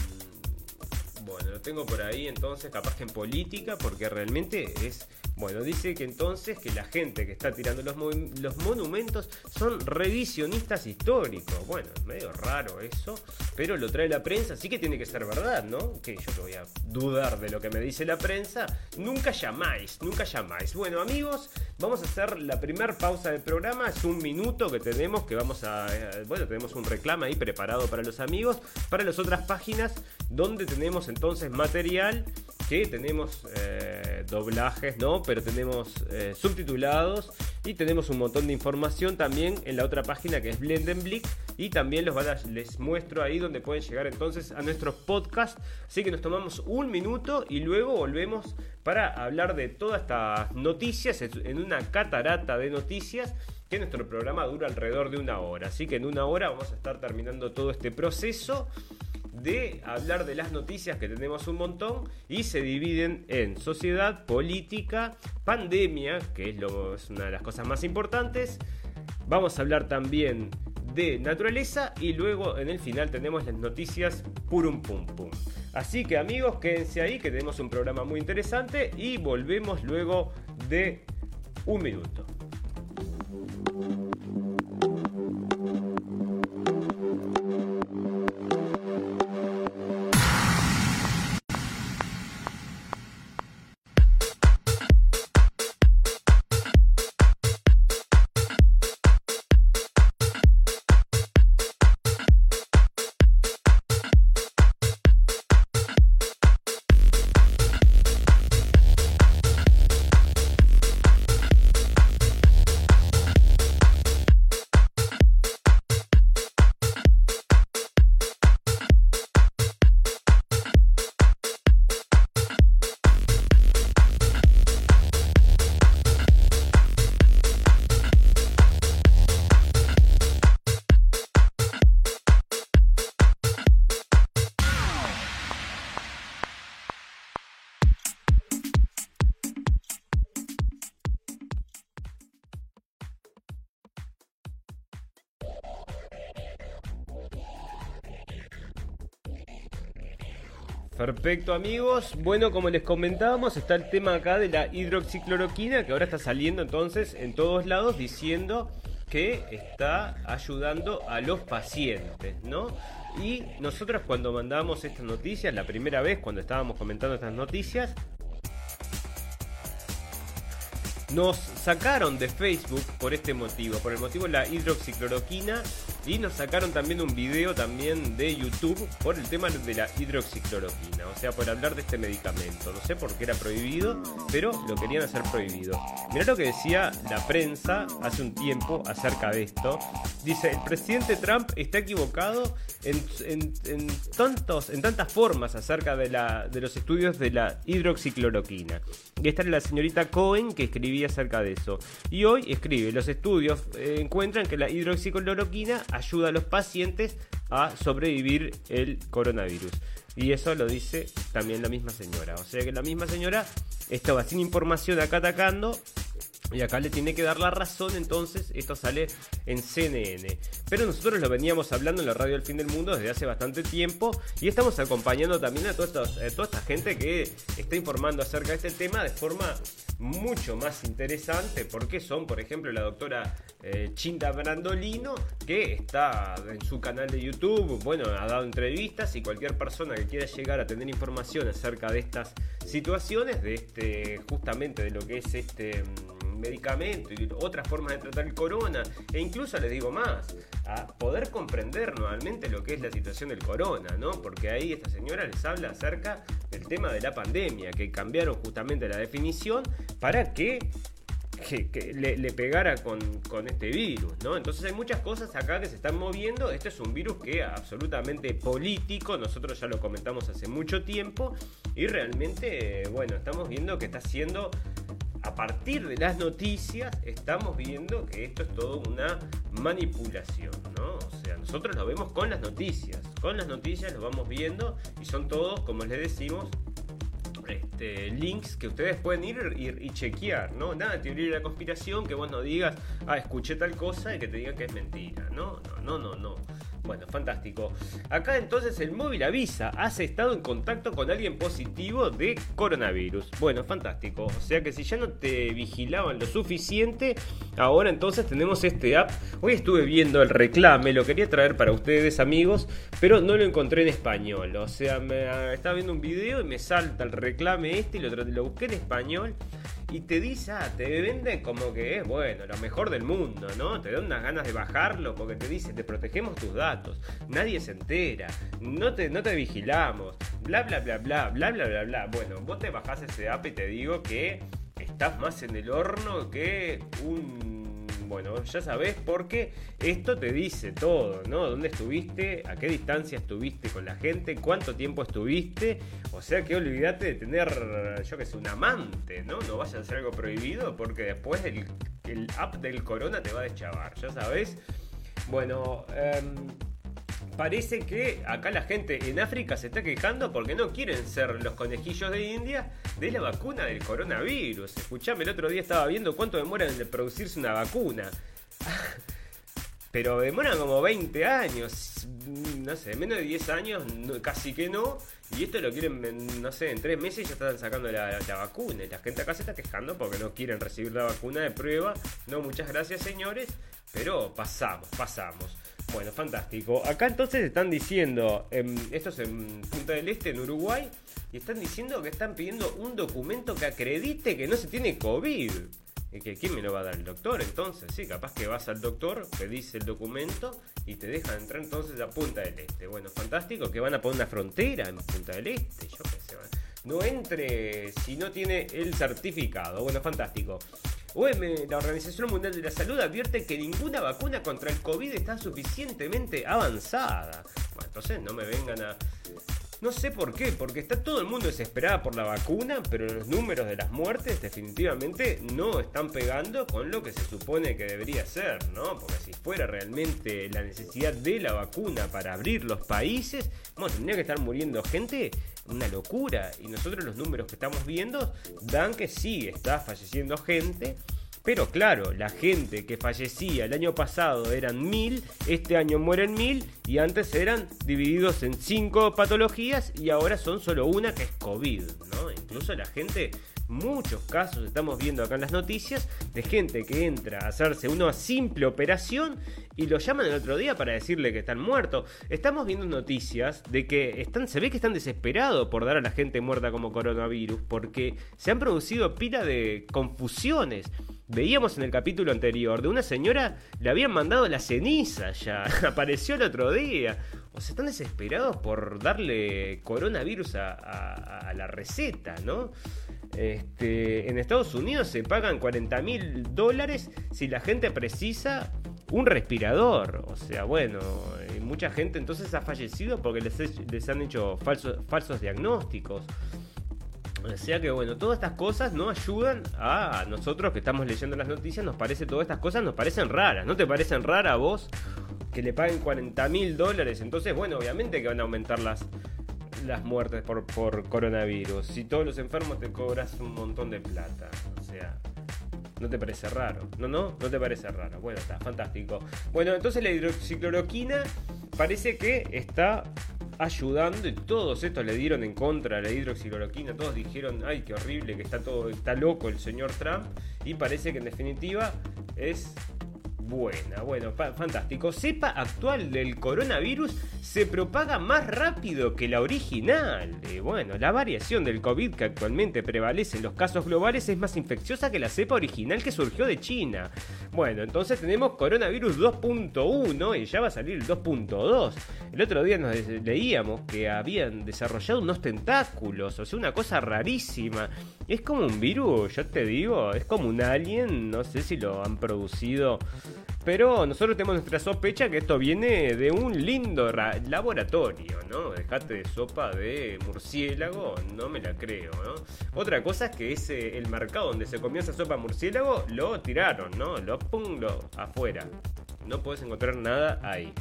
bueno, lo tengo por ahí entonces, capaz que en política, porque realmente es bueno, dice que entonces que la gente que está tirando los, los monumentos son revisionistas históricos. Bueno, es medio raro eso, pero lo trae la prensa, así que tiene que ser verdad, ¿no? Que yo te voy a dudar de lo que me dice la prensa. Nunca llamáis, nunca llamáis. Bueno, amigos, vamos a hacer la primera pausa del programa. Es un minuto que tenemos, que vamos a... Eh, bueno, tenemos un reclamo ahí preparado para los amigos, para las otras páginas, donde tenemos entonces material que tenemos eh, doblajes, ¿no? Pero tenemos eh, subtitulados y tenemos un montón de información también en la otra página que es Blendenblick y también los les muestro ahí donde pueden llegar entonces a nuestros podcast. Así que nos tomamos un minuto y luego volvemos para hablar de todas estas noticias en una catarata de noticias que nuestro programa dura alrededor de una hora. Así que en una hora vamos a estar terminando todo este proceso de hablar de las noticias que tenemos un montón y se dividen en sociedad, política, pandemia, que es, lo, es una de las cosas más importantes. Vamos a hablar también de naturaleza y luego en el final tenemos las noticias purum pum pum. Así que amigos, quédense ahí que tenemos un programa muy interesante y volvemos luego de un minuto. Perfecto amigos, bueno como les comentábamos está el tema acá de la hidroxicloroquina que ahora está saliendo entonces en todos lados diciendo que está ayudando a los pacientes, ¿no? Y nosotros cuando mandamos estas noticias, la primera vez cuando estábamos comentando estas noticias, nos sacaron de Facebook por este motivo, por el motivo de la hidroxicloroquina y nos sacaron también un video también de YouTube por el tema de la hidroxicloroquina, o sea, por hablar de este medicamento. No sé por qué era prohibido, pero lo querían hacer prohibido. Mirá lo que decía la prensa hace un tiempo acerca de esto. Dice, el presidente Trump está equivocado en, tantos, en tantas formas acerca de, los estudios de la hidroxicloroquina. Y esta es la señorita Cohen que escribía acerca de eso. Y hoy escribe, los estudios eh, encuentran que la hidroxicloroquina ayuda a los pacientes a sobrevivir el coronavirus. Y eso lo dice también la misma señora. O sea que la misma señora estaba sin información acá atacando y acá le tiene que dar la razón, entonces esto sale en CNN. Pero nosotros lo veníamos hablando en la radio del fin del mundo desde hace bastante tiempo y estamos acompañando también a, toda esta gente que está informando acerca de este tema de forma mucho más interesante, porque son, por ejemplo, la doctora eh, Chinda Brandolino, que está en su canal de YouTube, bueno, ha dado entrevistas y cualquier persona que quiera llegar a tener información acerca de estas situaciones, de este, justamente de lo que es este mm, medicamento y otras formas de tratar el corona, e incluso les digo más, a poder comprender nuevamente lo que es la situación del corona, ¿no? Porque ahí esta señora les habla acerca del tema de la pandemia, que cambiaron justamente la definición para que que, le, pegara con, con, este virus, ¿no? Entonces hay muchas cosas acá que se están moviendo. Este es un virus que es absolutamente político, nosotros ya lo comentamos hace mucho tiempo y realmente, bueno, estamos viendo que está siendo a partir de las noticias estamos viendo que esto es todo una manipulación, ¿no? O sea, nosotros lo vemos con las noticias, con las noticias lo vamos viendo y son todos, como les decimos, este, links que ustedes pueden ir, y chequear, ¿no? Nada teoría de la conspiración, que vos no digas, ah, escuché tal cosa y que te digan que es mentira, ¿no? No, no, no, no. Bueno, fantástico. Acá entonces el móvil avisa, has estado en contacto con alguien positivo de coronavirus. Bueno, fantástico. O sea que si ya no te vigilaban lo suficiente, ahora entonces tenemos este app. Hoy estuve viendo el reclame, lo quería traer para ustedes amigos, pero no lo encontré en español. O sea, me, estaba viendo un video y me salta el reclame este y lo, lo busqué en español y te dice, ah, te vende como que es, bueno, lo mejor del mundo, ¿no? Te da unas ganas de bajarlo porque te dice, te protegemos tus datos, nadie se entera, no te, no te vigilamos, bla, bla, bla, bla, bla, bla, bla, bla. Bueno, vos te bajás ese app y te digo que estás más en el horno que un bueno, ya sabes porque esto te dice todo, ¿no? ¿Dónde estuviste? ¿A qué distancia estuviste con la gente? ¿Cuánto tiempo estuviste? O sea que olvídate de tener, yo que sé, un amante, ¿no? No vayas a hacer algo prohibido porque después el, el app del corona te va a deschavar, ya sabes. Bueno, eh, parece que acá la gente en África se está quejando porque no quieren ser los conejillos de India de la vacuna del coronavirus. Escuchame, el otro día estaba viendo cuánto demora en producirse una vacuna. pero demoran como 20 años, no sé, menos de 10 años, casi que no. Y esto lo quieren, no sé, en 3 meses ya están sacando la, vacuna. Y la gente acá se está quejando porque no quieren recibir la vacuna de prueba. No, muchas gracias señores, pero pasamos, pasamos. Bueno, fantástico. Acá entonces están diciendo, esto es en Punta del Este, en Uruguay, y están diciendo que están pidiendo un documento que acredite que no se tiene COVID. ¿Y que quién me lo va a dar el doctor? Entonces, sí, capaz que vas al doctor, pedís el documento y te dejan entrar entonces a Punta del Este. Bueno, fantástico que van a poner una frontera en Punta del Este, yo qué sé. No entre si no tiene el certificado. Bueno, fantástico. la Organización Mundial de la Salud advierte que ninguna vacuna contra el COVID está suficientemente avanzada. Bueno, entonces no me vengan a no sé por qué, porque está todo el mundo desesperado por la vacuna, pero los números de las muertes definitivamente no están pegando con lo que se supone que debería ser, ¿no? Porque si fuera realmente la necesidad de la vacuna para abrir los países, bueno, tendría que estar muriendo gente, una locura. Y nosotros los números que estamos viendo dan que sí, está falleciendo gente pero claro, la gente que fallecía el año pasado eran mil, este año mueren mil y antes eran divididos en cinco patologías y ahora son solo una que es COVID, ¿no? Incluso la gente muchos casos estamos viendo acá en las noticias de gente que entra a hacerse una simple operación y lo llaman el otro día para decirle que están muertos. Estamos viendo noticias de que están, se ve que están desesperados por dar a la gente muerta como coronavirus porque se han producido pila de confusiones. Veíamos en el capítulo anterior de una señora, le habían mandado la ceniza ya, apareció el otro día. O sea, están desesperados por darle coronavirus a, la receta, ¿no? Este, en Estados Unidos se pagan 40 mil dólares si la gente precisa un respirador. O sea, bueno, mucha gente entonces ha fallecido porque les, les han hecho falsos, falsos diagnósticos. O sea que bueno, todas estas cosas no ayudan a nosotros que estamos leyendo las noticias, nos parece todas estas cosas nos parecen raras. ¿No te parecen raras a vos que le paguen 40 mil dólares? Entonces, bueno, obviamente que van a aumentar las, las muertes por, por coronavirus. Si todos los enfermos te cobras un montón de plata. O sea, ¿No te parece raro? No, no, no te parece raro. Bueno, está fantástico. Bueno, entonces la hidroxicloroquina parece que está ayudando y todos estos le dieron en contra a la hidroxicloroquina, todos dijeron, ay, qué horrible, que está todo, está loco el señor Trump y parece que en definitiva es buena. Bueno, fantástico. Cepa actual del coronavirus se propaga más rápido que la original. Eh, bueno, la variación del COVID que actualmente prevalece en los casos globales es más infecciosa que la cepa original que surgió de China. Bueno, entonces tenemos coronavirus 2.1 y ya va a salir el 2.2. El otro día nos leíamos que habían desarrollado unos tentáculos, o sea, una cosa rarísima. Es como un virus, yo te digo, es como un alien, no sé si lo han producido pero nosotros tenemos nuestra sospecha que esto viene de un lindo laboratorio, ¿no? Dejate de sopa de murciélago, no me la creo, ¿no? Otra cosa es que ese, el mercado donde se comió esa sopa murciélago lo tiraron, ¿no? Lo pum, afuera. No puedes encontrar nada ahí.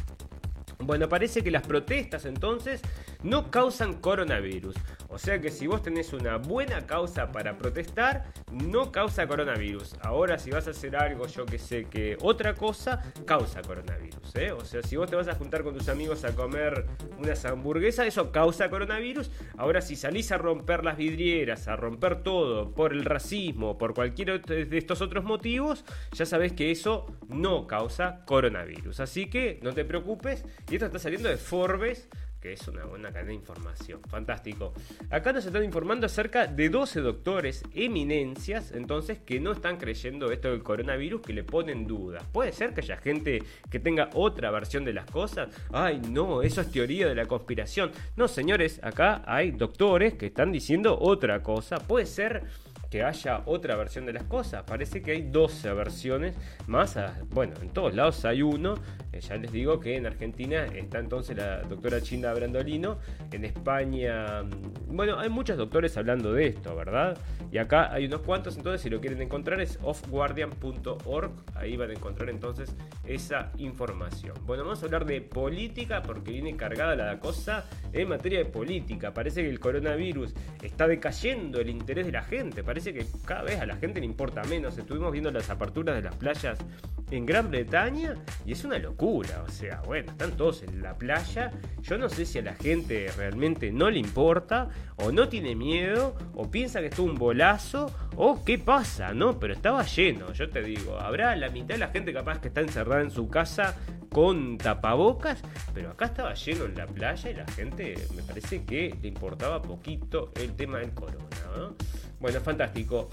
Bueno, parece que las protestas entonces no causan coronavirus. O sea que si vos tenés una buena causa para protestar, no causa coronavirus. Ahora si vas a hacer algo, yo que sé que otra cosa, causa coronavirus. ¿eh? O sea, si vos te vas a juntar con tus amigos a comer unas hamburguesas, eso causa coronavirus. Ahora si salís a romper las vidrieras, a romper todo por el racismo, por cualquier de estos otros motivos, ya sabés que eso no causa coronavirus. Así que no te preocupes. Y esto está saliendo de Forbes que es una buena cadena de información. Fantástico. Acá nos están informando acerca de 12 doctores, eminencias, entonces, que no están creyendo esto del coronavirus, que le ponen dudas. Puede ser que haya gente que tenga otra versión de las cosas. Ay, no, eso es teoría de la conspiración. No, señores, acá hay doctores que están diciendo otra cosa. Puede ser que haya otra versión de las cosas. Parece que hay 12 versiones más. bueno, en todos lados hay uno. Eh, ya les digo que en Argentina está entonces la doctora Chinda Brandolino. En España, mm, bueno, hay muchos doctores hablando de esto, ¿verdad? Y acá hay unos cuantos, entonces si lo quieren encontrar es offguardian.org. Ahí van a encontrar entonces esa información. Bueno, vamos a hablar de política porque viene cargada la cosa en materia de política. Parece que el coronavirus está decayendo el interés de la gente parece que cada vez a la gente le importa menos. Estuvimos viendo las aperturas de las playas en Gran Bretaña y es una locura. O sea, bueno, están todos en la playa. Yo no sé si a la gente realmente no le importa, o no tiene miedo, o piensa que es un bolazo, o qué pasa, ¿no? Pero estaba lleno, yo te digo. Habrá la mitad de la gente capaz que está encerrada en su casa con tapabocas, pero acá estaba lleno en la playa y la gente me parece que le importaba poquito el tema del corona. ¿no? Bueno, fantástico.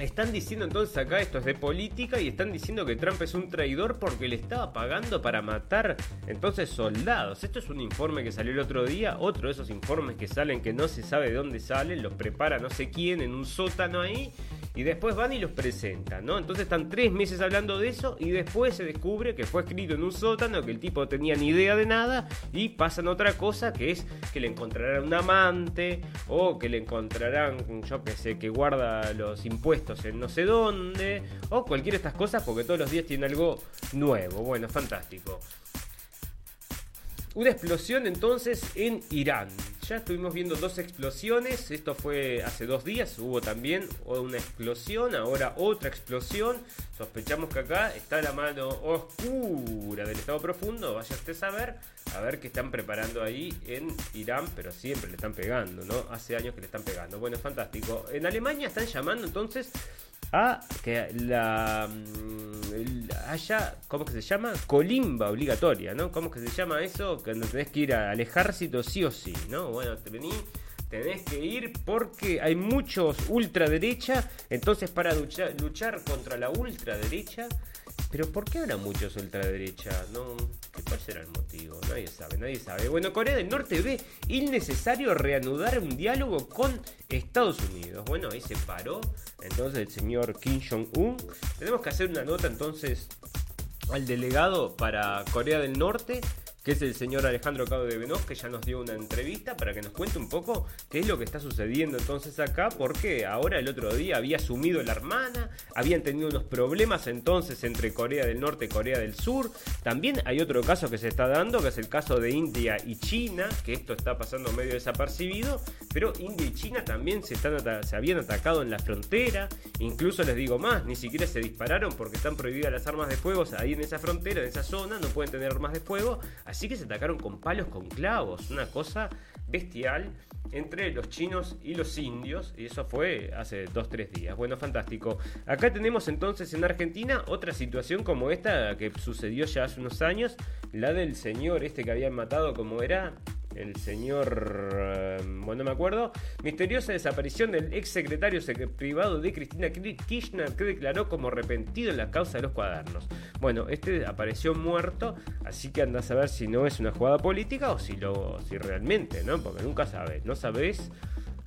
Están diciendo entonces acá, esto es de política, y están diciendo que Trump es un traidor porque le estaba pagando para matar entonces soldados. Esto es un informe que salió el otro día, otro de esos informes que salen que no se sabe de dónde salen, los prepara no sé quién en un sótano ahí y después van y los presentan, ¿no? Entonces están tres meses hablando de eso y después se descubre que fue escrito en un sótano, que el tipo tenía ni idea de nada y pasan otra cosa que es que le encontrarán un amante o que le encontrarán, yo que sé, que guarda los impuestos en no sé dónde o cualquiera de estas cosas porque todos los días tiene algo nuevo. Bueno, fantástico. Una explosión entonces en Irán. Ya estuvimos viendo dos explosiones. Esto fue hace dos días. Hubo también una explosión. Ahora otra explosión. Sospechamos que acá está la mano oscura del estado profundo. Vaya usted a saber. A ver qué están preparando ahí en Irán. Pero siempre le están pegando, ¿no? Hace años que le están pegando. Bueno, fantástico. En Alemania están llamando entonces a que la mm, haya, ¿cómo que se llama? Colimba obligatoria, ¿no? ¿Cómo que se llama eso? Que no tenés que ir al ejército sí o sí, ¿no? Bueno, te vení, tenés que ir porque hay muchos ultraderecha, entonces para luchar, luchar contra la ultraderecha pero ¿por qué ahora muchos ultraderecha? No, ¿Cuál será el motivo? Nadie sabe, nadie sabe. Bueno, Corea del Norte ve innecesario reanudar un diálogo con Estados Unidos. Bueno, ahí se paró entonces el señor Kim Jong-un. Tenemos que hacer una nota entonces al delegado para Corea del Norte que es el señor Alejandro Cabo de Venos, que ya nos dio una entrevista para que nos cuente un poco qué es lo que está sucediendo entonces acá, porque ahora el otro día había asumido la hermana, habían tenido unos problemas entonces entre Corea del Norte y Corea del Sur. También hay otro caso que se está dando, que es el caso de India y China, que esto está pasando medio desapercibido, pero India y China también se, están se habían atacado en la frontera, incluso les digo más, ni siquiera se dispararon porque están prohibidas las armas de fuego ahí en esa frontera, en esa zona, no pueden tener armas de fuego. Así que se atacaron con palos con clavos, una cosa bestial entre los chinos y los indios, y eso fue hace 2-3 días. Bueno, fantástico. Acá tenemos entonces en Argentina otra situación como esta que sucedió ya hace unos años, la del señor este que habían matado, como era el señor, eh, bueno, no me acuerdo, misteriosa desaparición del ex secretario privado de Cristina Kirchner que declaró como arrepentido en la causa de los cuadernos. Bueno, este apareció muerto, así que anda a saber si no es una jugada política o si, si realmente, ¿no? Porque nunca sabes, no sabes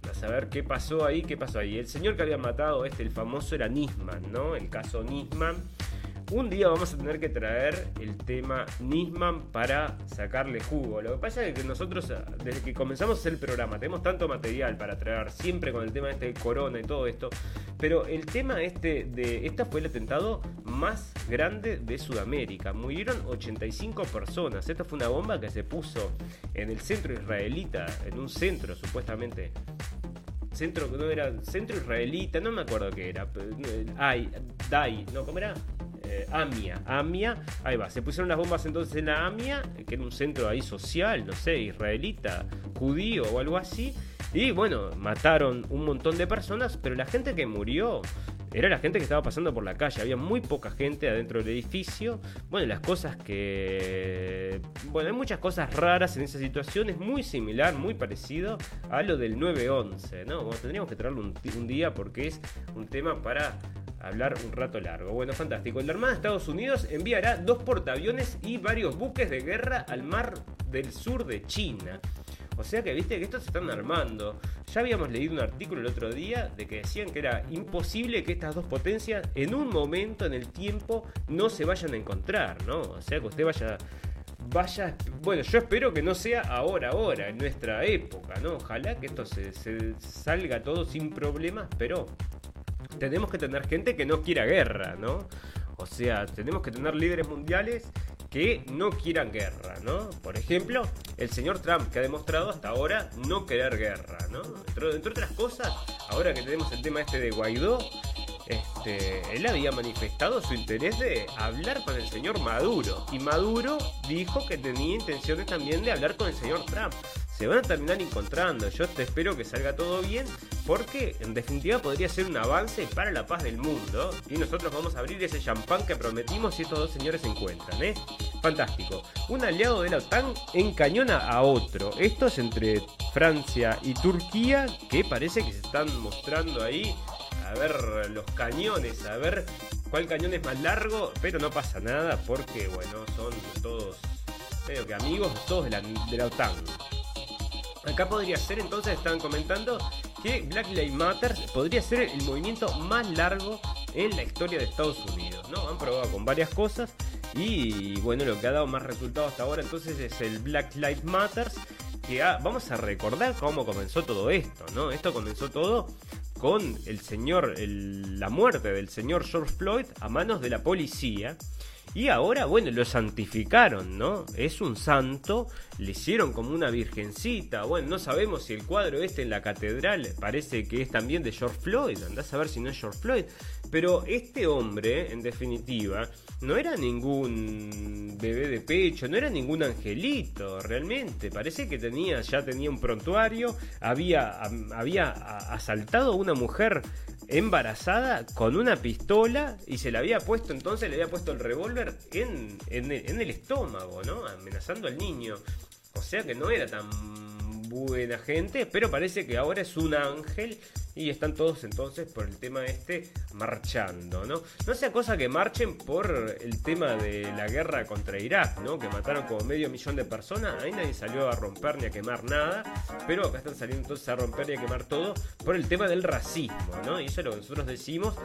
a saber qué pasó ahí, qué pasó ahí. El señor que había matado, este, el famoso era Nisman, ¿no? El caso Nisman. Un día vamos a tener que traer el tema Nisman para sacarle jugo. Lo que pasa es que nosotros, desde que comenzamos el programa, tenemos tanto material para traer, siempre con el tema este de corona y todo esto. Pero el tema este de. Esta fue el atentado más grande de Sudamérica. Murieron 85 personas. Esta fue una bomba que se puso en el centro israelita, en un centro supuestamente centro no era centro israelita, no me acuerdo qué era. Ay, Dai, no, ¿cómo era? AMIA. AMIA, ahí va. Se pusieron las bombas entonces en la AMIA, que era un centro ahí social, no sé, israelita, judío o algo así. Y bueno, mataron un montón de personas, pero la gente que murió era la gente que estaba pasando por la calle. Había muy poca gente adentro del edificio. Bueno, las cosas que... Bueno, hay muchas cosas raras en esa situación. Es muy similar, muy parecido a lo del 9-11, ¿no? tendríamos que traerlo un día porque es un tema para hablar un rato largo. Bueno, fantástico. La Armada de Estados Unidos enviará dos portaaviones y varios buques de guerra al mar del sur de China. O sea que viste que estos se están armando. Ya habíamos leído un artículo el otro día de que decían que era imposible que estas dos potencias en un momento en el tiempo no se vayan a encontrar, ¿no? O sea que usted vaya vaya. Bueno, yo espero que no sea ahora, ahora, en nuestra época, ¿no? Ojalá que esto se, se salga todo sin problemas, pero tenemos que tener gente que no quiera guerra, ¿no? O sea, tenemos que tener líderes mundiales que no quieran guerra, ¿no? Por ejemplo, el señor Trump, que ha demostrado hasta ahora no querer guerra, ¿no? Entre, otras cosas, ahora que tenemos el tema este de Guaidó, este, él había manifestado su interés de hablar con el señor Maduro. Y Maduro dijo que tenía intenciones también de hablar con el señor Trump. Se van a terminar encontrando. Yo te espero que salga todo bien porque en definitiva podría ser un avance para la paz del mundo. Y nosotros vamos a abrir ese champán que prometimos si estos dos señores se encuentran. ¿eh? Fantástico. Un aliado de la OTAN encañona a otro. Esto es entre Francia y Turquía que parece que se están mostrando ahí a ver los cañones, a ver cuál cañón es más largo, pero no pasa nada porque, bueno, son todos medio que amigos, todos de la, de la OTAN. Acá podría ser, entonces estaban comentando que Black Lives Matter podría ser el movimiento más largo en la historia de Estados Unidos, ¿no? Han probado con varias cosas y bueno, lo que ha dado más resultados hasta ahora entonces es el Black Lives Matter, que vamos a recordar cómo comenzó todo esto, ¿no? Esto comenzó todo con el señor, la muerte del señor George Floyd a manos de la policía y ahora, bueno, lo santificaron, ¿no? Es un santo, le hicieron como una virgencita. Bueno, no sabemos si el cuadro este en la catedral parece que es también de George Floyd. Andás a ver si no es George Floyd. Pero este hombre, en definitiva, no era ningún bebé de pecho, no era ningún angelito, realmente. Parece que tenía, ya tenía un prontuario, había, había asaltado a una mujer embarazada con una pistola y se le había puesto entonces, le había puesto el revólver en, en el estómago, ¿no? Amenazando al niño. O sea que no era tan buena gente, pero parece que ahora es un ángel y están todos entonces por el tema este marchando, ¿no? No sea cosa que marchen por el tema de la guerra contra Irak, ¿no? Que mataron como medio millón de personas, ahí nadie salió a romper ni a quemar nada, pero acá están saliendo entonces a romper y a quemar todo por el tema del racismo, ¿no? Y eso es lo que nosotros decimos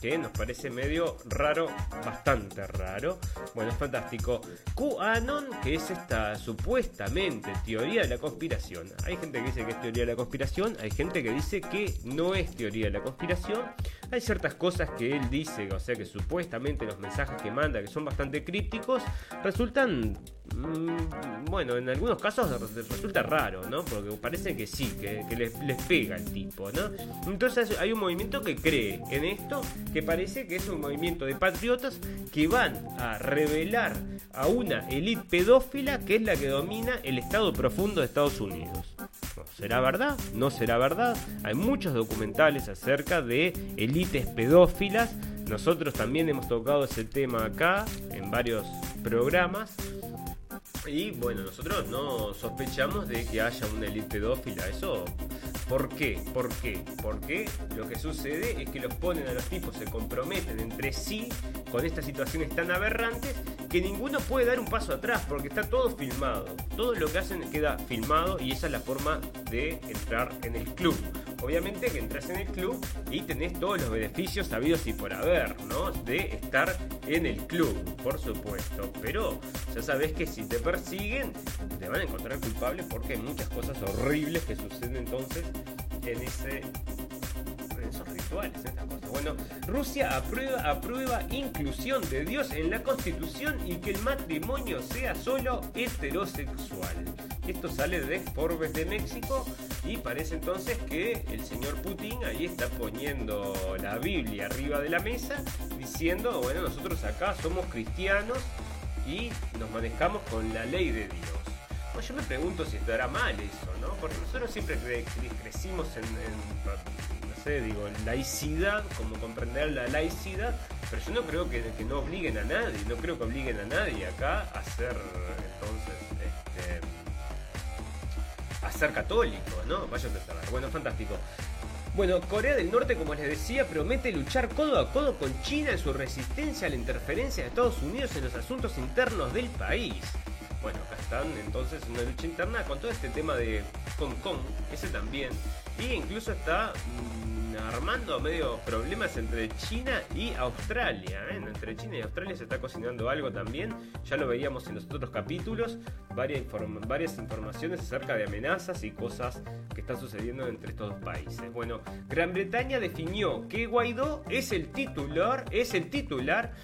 que nos parece medio raro, bastante raro. Bueno, es fantástico. QAnon, que es esta supuestamente teoría de la conspiración. Hay gente que dice que es teoría de la conspiración, hay gente que dice que no es teoría de la conspiración. Hay ciertas cosas que él dice, o sea que supuestamente los mensajes que manda, que son bastante crípticos, resultan, mm, bueno, en algunos casos resulta raro, ¿no? Porque parece que sí, que, les, pega el tipo, ¿no? Entonces hay un movimiento que cree en esto, que parece que es un movimiento de patriotas que van a revelar a una élite pedófila que es la que domina el estado profundo de Estados Unidos. ¿Será verdad? ¿No será verdad? Hay muchos documentales acerca de élites pedófilas. Nosotros también hemos tocado ese tema acá en varios programas. Y bueno, nosotros no sospechamos de que haya una élite pedófila. Eso, ¿por qué? ¿Por qué? Porque lo que sucede es que los ponen a los tipos, se comprometen entre sí con estas situaciones tan aberrantes que ninguno puede dar un paso atrás porque está todo filmado. Todo lo que hacen queda filmado y esa es la forma de entrar en el club. Obviamente que entras en el club y tenés todos los beneficios sabidos y por haber, ¿no? De estar en el club, por supuesto. Pero ya sabes que si te persiguen, te van a encontrar culpable porque hay muchas cosas horribles que suceden entonces en ese cosas. Bueno, Rusia aprueba, aprueba inclusión de Dios en la constitución y que el matrimonio sea solo heterosexual. Esto sale de Forbes de México y parece entonces que el señor Putin ahí está poniendo la Biblia arriba de la mesa diciendo, bueno, nosotros acá somos cristianos y nos manejamos con la ley de Dios. Pues yo me pregunto si estará mal eso, ¿no? Porque nosotros siempre crecimos en, no digo, laicidad, como comprender la laicidad, pero yo no creo que, que no obliguen a nadie, no creo que obliguen a nadie acá a ser entonces a ser católico, ¿no? Vaya a saber. Bueno, fantástico. Bueno, Corea del Norte, como les decía, promete luchar codo a codo con China en su resistencia a la interferencia de Estados Unidos en los asuntos internos del país. Bueno, acá están entonces en una lucha interna con todo este tema de Hong Kong, ese también. Y incluso está mm, armando medio problemas entre China y Australia. ¿eh? Entre China y Australia se está cocinando algo también. Ya lo veíamos en los otros capítulos. Varias, varias informaciones acerca de amenazas y cosas que están sucediendo entre estos dos países. Bueno, Gran Bretaña definió que Guaidó es el titular, es el titular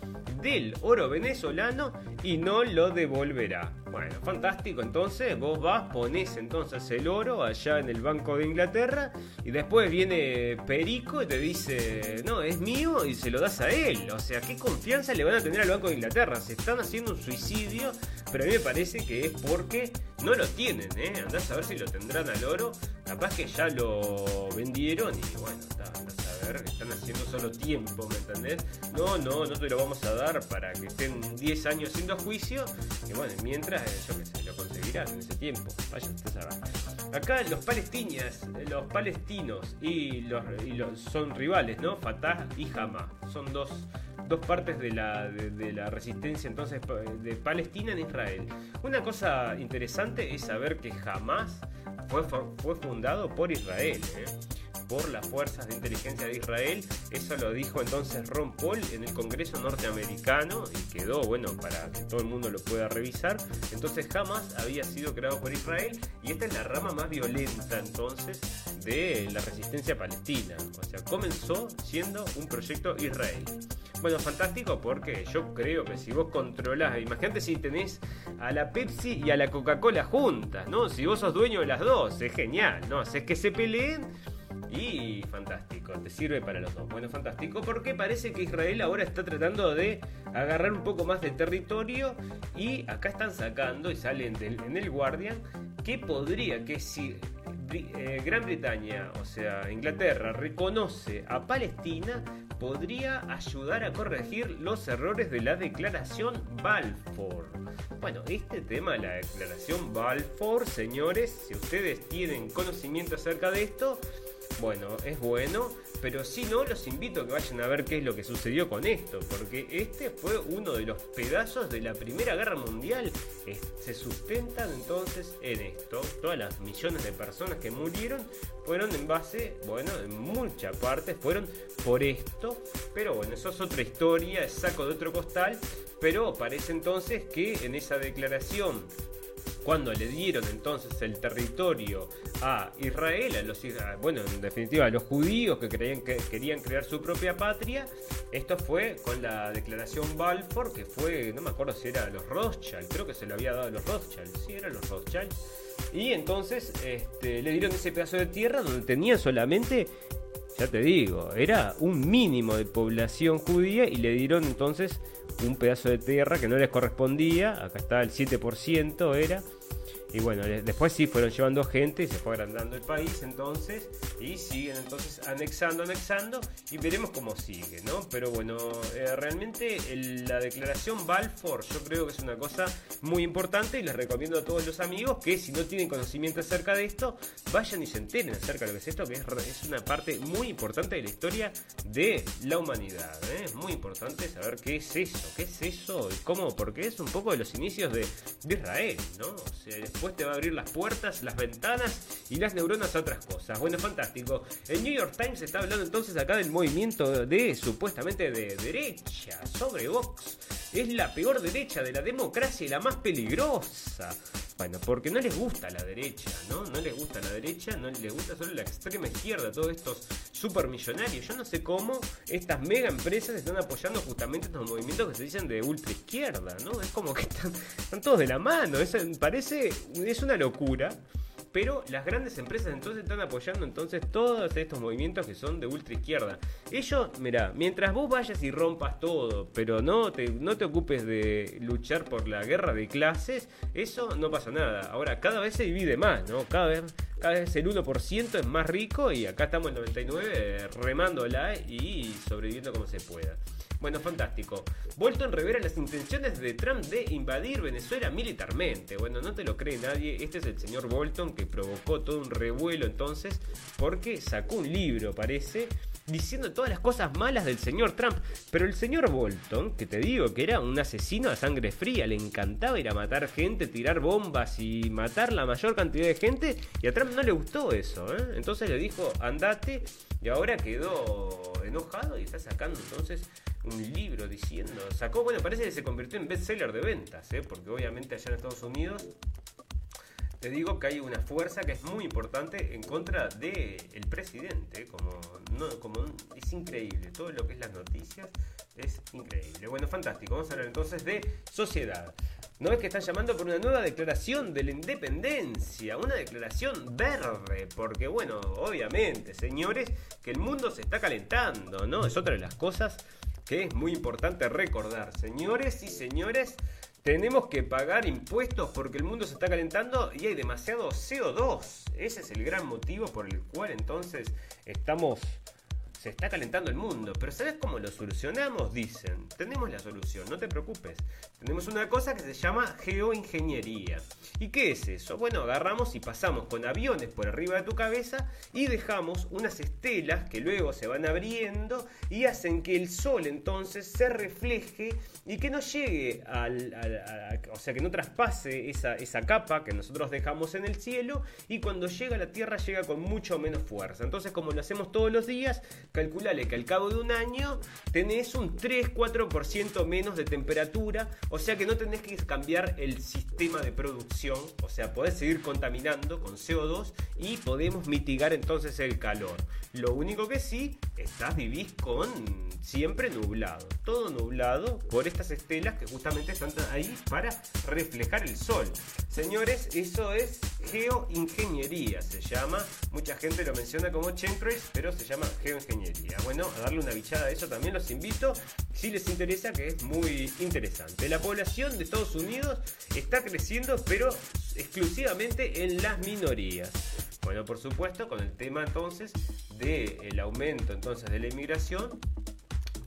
del oro venezolano y no lo devolverá. Bueno, fantástico. Entonces vos vas, pones entonces el oro allá en el Banco de Inglaterra y después viene Perico y te dice, no, es mío y se lo das a él. O sea, ¿qué confianza le van a tener al Banco de Inglaterra? Se están haciendo un suicidio, pero a mí me parece que es porque no lo tienen, ¿eh? Andás a ver si lo tendrán al oro. Capaz que ya lo vendieron y bueno, está, a ver, están haciendo solo tiempo, ¿me entendés? No, no, no te lo vamos a dar para que estén 10 años haciendo juicio. Y bueno, mientras, eh, yo qué sé, lo conseguirán en ese tiempo. Vaya usted a Acá los palestinos, los palestinos y los, son rivales, ¿no? Fatah y Hamas. Son dos, dos partes de la, de, la resistencia entonces de Palestina en Israel. Una cosa interesante es saber que Hamas fue, fue fundado por Israel. ¿eh? Por las fuerzas de inteligencia de Israel. Eso lo dijo entonces Ron Paul en el Congreso norteamericano y quedó, bueno, para que todo el mundo lo pueda revisar. Entonces Hamas había sido creado por Israel y esta es la rama más violenta entonces de la resistencia palestina. O sea, comenzó siendo un proyecto israelí. Bueno, fantástico porque yo creo que si vos controlás, imagínate si tenés a la Pepsi y a la Coca-Cola juntas, ¿no? Si vos sos dueño de las dos, es genial, ¿no? Haces que se peleen y fantástico, te sirve para los dos. Bueno, fantástico porque parece que Israel ahora está tratando de agarrar un poco más de territorio y acá están sacando y salen en el Guardian que podría, que si eh, Gran Bretaña, o sea, Inglaterra, reconoce a Palestina, podría ayudar a corregir los errores de la declaración Balfour. Bueno, este tema, la declaración Balfour, señores, si ustedes tienen conocimiento acerca de esto, bueno, es bueno, pero si no, los invito a que vayan a ver qué es lo que sucedió con esto, porque este fue uno de los pedazos de la Primera Guerra Mundial. se sustentan entonces en esto. Todas las millones de personas que murieron fueron en base, bueno, en mucha parte fueron por esto, pero bueno, eso es otra historia, saco de otro costal, pero parece entonces que en esa declaración cuando le dieron entonces el territorio a Israel, a los, bueno, en definitiva a los judíos que, creían que querían crear su propia patria, esto fue con la declaración Balfour, que fue, no me acuerdo si era los Rothschild, creo que se lo había dado a los Rothschild, sí, eran los Rothschild. Y entonces este, le dieron ese pedazo de tierra donde tenía solamente ya te digo, era un mínimo de población judía y le dieron entonces un pedazo de tierra que no les correspondía, acá está el 7% era, y bueno, después sí fueron llevando gente y se fue agrandando el país entonces y siguen entonces anexando, anexando y veremos cómo sigue, ¿no? Pero bueno, eh, realmente la declaración Balfour yo creo que es una cosa muy importante y les recomiendo a todos los amigos que si no tienen conocimiento acerca de esto, vayan y se enteren acerca de lo que es esto, que es, es una parte muy importante de la historia de la humanidad. ¿eh? Es muy importante saber qué es eso, qué es eso y cómo, porque es un poco de los inicios de, de Israel, ¿no? O sea, después te va a abrir las puertas, las ventanas y las neuronas a otras cosas. Bueno, fantástico. El New York Times está hablando entonces acá del movimiento de supuestamente de derecha sobre Vox. Es la peor derecha de la democracia y la más peligrosa. Bueno, porque no les gusta la derecha, ¿no? No les gusta la derecha, no les gusta solo la extrema izquierda, todos estos supermillonarios. Yo no sé cómo estas mega empresas están apoyando justamente estos movimientos que se dicen de ultra izquierda, ¿no? Es como que están, están todos de la mano, es, parece, es una locura. Pero las grandes empresas entonces están apoyando entonces todos estos movimientos que son de ultra izquierda. Ellos, mira, mientras vos vayas y rompas todo, pero no te, no te ocupes de luchar por la guerra de clases, eso no pasa nada. Ahora, cada vez se divide más, ¿no? Cada vez, cada vez el 1% es más rico y acá estamos el 99% remándola y sobreviviendo como se pueda. Bueno, fantástico. Bolton revela las intenciones de Trump de invadir Venezuela militarmente. Bueno, no te lo cree nadie. Este es el señor Bolton que provocó todo un revuelo entonces porque sacó un libro, parece diciendo todas las cosas malas del señor Trump. Pero el señor Bolton, que te digo que era un asesino a sangre fría, le encantaba ir a matar gente, tirar bombas y matar la mayor cantidad de gente, y a Trump no le gustó eso. ¿eh? Entonces le dijo, andate, y ahora quedó enojado y está sacando entonces un libro diciendo, sacó, bueno, parece que se convirtió en bestseller de ventas, ¿eh? porque obviamente allá en Estados Unidos te digo que hay una fuerza que es muy importante en contra del el presidente, como, no, como es increíble, todo lo que es las noticias es increíble. Bueno, fantástico, vamos a hablar entonces de sociedad. no es que están llamando por una nueva declaración de la independencia, una declaración verde, porque bueno, obviamente, señores, que el mundo se está calentando, ¿no? Es otra de las cosas que es muy importante recordar, señores y señores. Tenemos que pagar impuestos porque el mundo se está calentando y hay demasiado CO2. Ese es el gran motivo por el cual entonces estamos se está calentando el mundo. Pero ¿sabes cómo lo solucionamos? Dicen. Tenemos la solución, no te preocupes. Tenemos una cosa que se llama geoingeniería. ¿Y qué es eso? Bueno, agarramos y pasamos con aviones por arriba de tu cabeza y dejamos unas estelas que luego se van abriendo y hacen que el sol entonces se refleje y que no llegue al, o sea, que no traspase esa, esa capa que nosotros dejamos en el cielo y cuando llega a la Tierra llega con mucho menos fuerza. Entonces, como lo hacemos todos los días, calculale que al cabo de un año tenés un 3-4% menos de temperatura, o sea que no tenés que cambiar el sistema de producción, o sea, podés seguir contaminando con CO2 y podemos mitigar entonces el calor. Lo único que sí, estás vivís con siempre nublado, todo nublado por estas estelas que justamente están ahí para reflejar el sol. Señores, eso es geoingeniería, se llama, mucha gente lo menciona como chemtrails, pero se llama geoingeniería. Bueno, a darle una bichada a eso también los invito, si les interesa, que es muy interesante. La población de Estados Unidos está creciendo, pero exclusivamente en las minorías. Bueno, por supuesto, con el tema entonces del aumento entonces de la inmigración,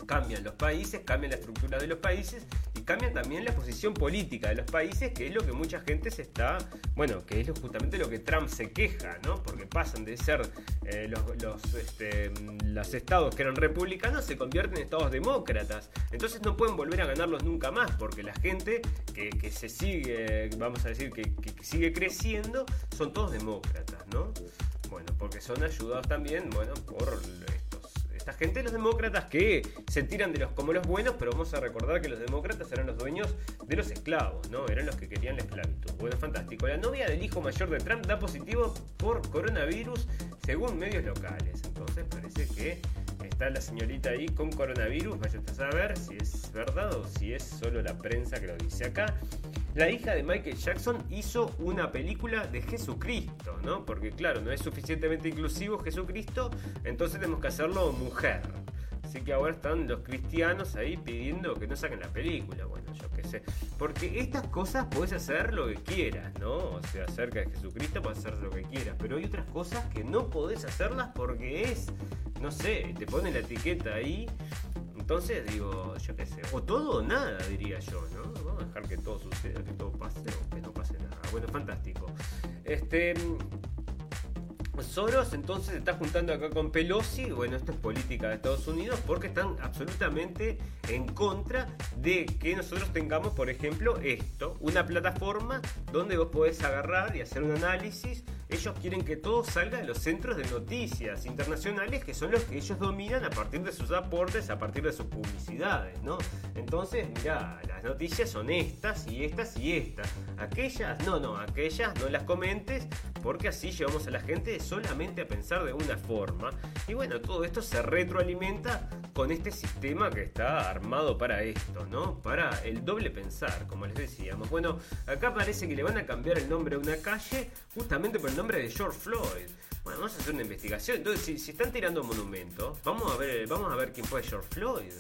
cambian los países, cambian la estructura de los países y cambian también la posición política de los países, que es lo que mucha gente se está, bueno, que es justamente lo que Trump se queja, ¿no? Porque pasan de ser eh, los, este, los estados que eran republicanos, se convierten en estados demócratas. Entonces no pueden volver a ganarlos nunca más, porque la gente que, que se sigue, vamos a decir, que, que sigue creciendo, son todos demócratas, ¿no? Bueno, porque son ayudados también, bueno, por esta gente, los demócratas que se tiran de los como los buenos, pero vamos a recordar que los demócratas eran los dueños de los esclavos, ¿no? Eran los que querían la esclavitud. Bueno, fantástico. La novia del hijo mayor de Trump da positivo por coronavirus según medios locales. Entonces parece que está la señorita ahí con coronavirus. Vaya a saber si es verdad o si es solo la prensa que lo dice acá. La hija de Michael Jackson hizo una película de Jesucristo, ¿no? Porque claro, no es suficientemente inclusivo Jesucristo, entonces tenemos que hacerlo mujer. Así que ahora están los cristianos ahí pidiendo que no saquen la película. Bueno, yo qué sé. Porque estas cosas puedes hacer lo que quieras, ¿no? O sea, acerca de Jesucristo puedes hacer lo que quieras. Pero hay otras cosas que no podés hacerlas porque es, no sé, te ponen la etiqueta ahí entonces digo, yo qué sé, o todo o nada, diría yo, ¿no? Vamos a dejar que todo suceda, que todo pase o que no pase nada. Bueno, fantástico. Este. Soros entonces se está juntando acá con Pelosi, bueno, esto es política de Estados Unidos, porque están absolutamente en contra de que nosotros tengamos, por ejemplo, esto, una plataforma donde vos podés agarrar y hacer un análisis ellos quieren que todo salga de los centros de noticias internacionales, que son los que ellos dominan a partir de sus aportes, a partir de sus publicidades, ¿no? Entonces, mira, las noticias son estas y estas y estas. Aquellas, no, no, aquellas no las comentes, porque así llevamos a la gente solamente a pensar de una forma. Y bueno, todo esto se retroalimenta con este sistema que está armado para esto, ¿no? Para el doble pensar, como les decíamos. Bueno, acá parece que le van a cambiar el nombre a una calle justamente por el nombre de George Floyd. Bueno, vamos a hacer una investigación. Entonces, si, están tirando monumentos, vamos a ver, vamos a ver quién fue George Floyd.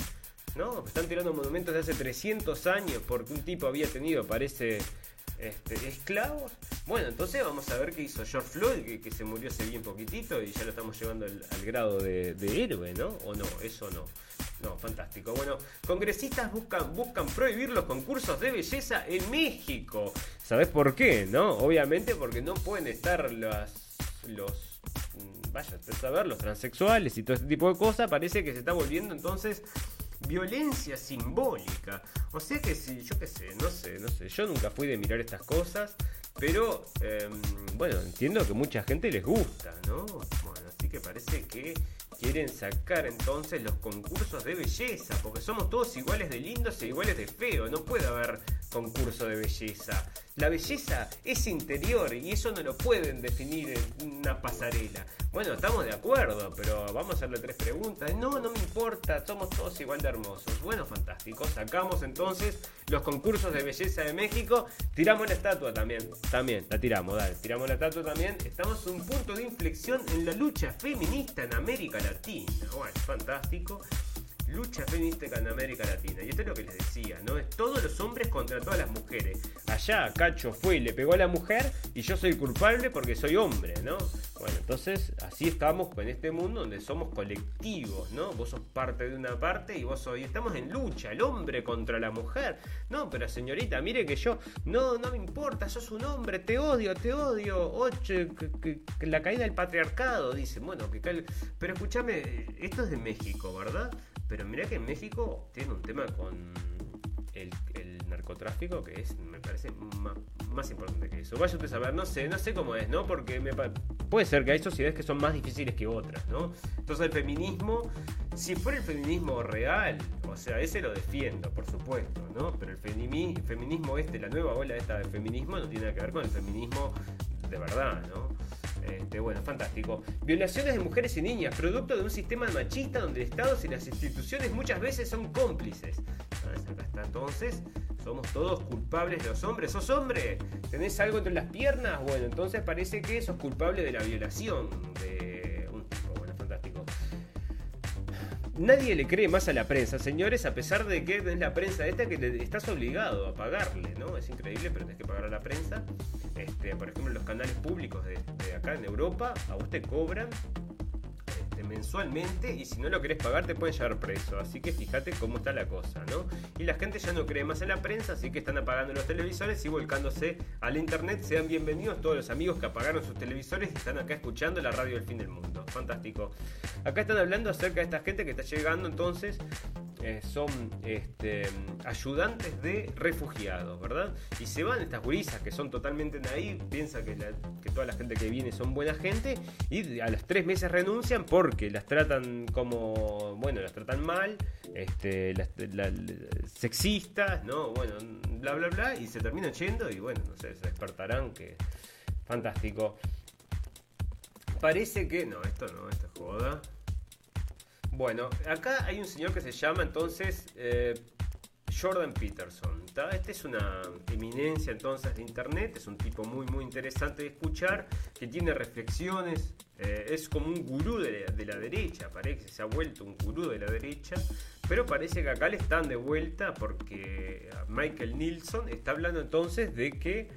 ¿No? Están tirando monumentos de hace 300 años porque un tipo había tenido, parece, este, esclavos. Bueno, entonces vamos a ver qué hizo George Floyd, que, se murió hace bien poquitito y ya lo estamos llevando al, grado de, héroe, ¿no? O no, eso no. No, fantástico. Bueno, congresistas buscan, buscan prohibir los concursos de belleza en México. ¿Sabes por qué? No, obviamente porque no pueden estar las, los mm, vaya a saber, los transexuales y todo este tipo de cosas, parece que se está volviendo entonces violencia simbólica. O sea que si, yo qué sé, no sé, no sé, yo nunca fui de mirar estas cosas, pero em, bueno, entiendo que mucha gente les gusta, ¿no? Bueno, así que parece que quieren sacar entonces los concursos de belleza, porque somos todos iguales de lindos e iguales de feos, no puede haber concurso de belleza. La belleza es interior y eso no lo pueden definir en una pasarela. Bueno, estamos de acuerdo, pero vamos a hacerle tres preguntas. No, no me importa, somos todos igual de hermosos. Bueno, fantástico. Sacamos entonces los concursos de belleza de México. Tiramos la estatua también. También, la tiramos, dale. Tiramos la estatua también. Estamos en un punto de inflexión en la lucha feminista en América Latina. Bueno, fantástico lucha feminista en América Latina. Y esto es lo que les decía, ¿no? Es todos los hombres contra todas las mujeres. Allá Cacho fue y le pegó a la mujer y yo soy culpable porque soy hombre, ¿no? Bueno, entonces así estamos en este mundo donde somos colectivos, ¿no? Vos sos parte de una parte y vos soy. Estamos en lucha, el hombre contra la mujer. No, pero señorita, mire que yo, no, no me importa, sos un hombre, te odio, te odio. Oye, la caída del patriarcado, dice. Bueno, que pero escúchame, esto es de México, ¿verdad? Pero mira que en México tiene un tema con el, narcotráfico que es, me parece, más, importante que eso. Vaya usted a saber, no sé, no sé cómo es, ¿no? Porque me, puede ser que hay sociedades que son más difíciles que otras, ¿no? Entonces el feminismo, si fuera el feminismo real, o sea, ese lo defiendo, por supuesto, ¿no? Pero el feminismo este, la nueva ola esta del feminismo, no tiene nada que ver con el feminismo de verdad, ¿no? Este, bueno, fantástico. Violaciones de mujeres y niñas, producto de un sistema machista donde el Estado y las instituciones muchas veces son cómplices. Acá está entonces, somos todos culpables los hombres. ¿Sos hombre? ¿Tenés algo entre las piernas? Bueno, entonces parece que sos culpable de la violación Nadie le cree más a la prensa, señores, a pesar de que es la prensa esta que estás obligado a pagarle, ¿no? Es increíble, pero tienes que pagar a la prensa. Este, por ejemplo, los canales públicos de, acá en Europa, a vos te cobran mensualmente y si no lo querés pagar te pueden llevar preso. Así que fíjate cómo está la cosa, ¿no? Y la gente ya no cree más en la prensa, así que están apagando los televisores y volcándose al internet. Sean bienvenidos todos los amigos que apagaron sus televisores y están acá escuchando la radio del fin del mundo. Fantástico. Acá están hablando acerca de esta gente que está llegando entonces eh, son este, ayudantes de refugiados, ¿verdad? Y se van estas gurisas que son totalmente ahí, piensa que, toda la gente que viene son buena gente y a los tres meses renuncian porque las tratan como, bueno, las tratan mal, este, sexistas, ¿no? Bueno, bla, bla, bla, y se terminan yendo y bueno, no sé, se despertarán que... Fantástico. Parece que... No, esto no, esta joda. Bueno, acá hay un señor que se llama entonces eh, Jordan Peterson. Este es una eminencia entonces de internet, es un tipo muy muy interesante de escuchar, que tiene reflexiones, eh, es como un gurú de, la derecha, parece que se ha vuelto un gurú de la derecha, pero parece que acá le están de vuelta porque Michael Nilsson está hablando entonces de que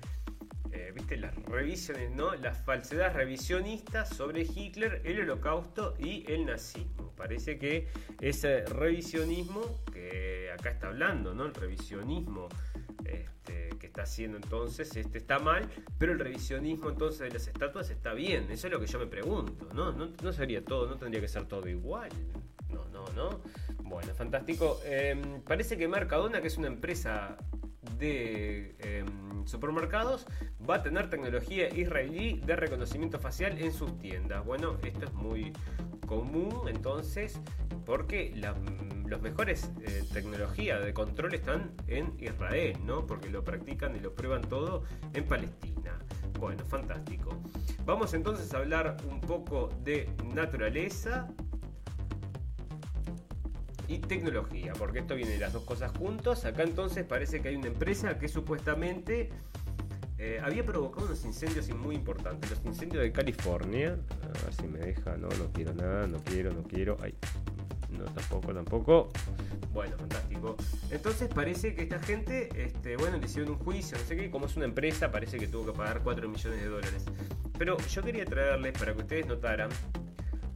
eh, viste las revisiones, ¿no? Las falsedades revisionistas sobre Hitler, el holocausto y el nazismo. Parece que ese revisionismo que acá está hablando, ¿no? El revisionismo este, que está haciendo entonces este está mal, pero el revisionismo entonces de las estatuas está bien. Eso es lo que yo me pregunto, ¿no? No, sería todo, no tendría que ser todo igual. No, no, no. Bueno, fantástico. Em, parece que Mercadona, que es una empresa de supermercados va a tener tecnología israelí de reconocimiento facial en sus tiendas. Bueno, esto es muy común entonces porque las los mejores eh, tecnologías de control están en Israel, ¿no? Porque lo practican y lo prueban todo en Palestina. Bueno, fantástico. Vamos entonces a hablar un poco de naturaleza y tecnología, porque esto viene de las dos cosas juntos. Acá entonces parece que hay una empresa que supuestamente eh, había provocado unos incendios muy importantes, los incendios de California. A ver si me deja, no, no quiero nada, no quiero, no quiero. Ay, no, tampoco, tampoco. Bueno, fantástico. Entonces parece que esta gente, este, bueno, le hicieron un juicio, no sé qué, como es una empresa, parece que tuvo que pagar 4 millones de dólares. Pero yo quería traerles para que ustedes notaran,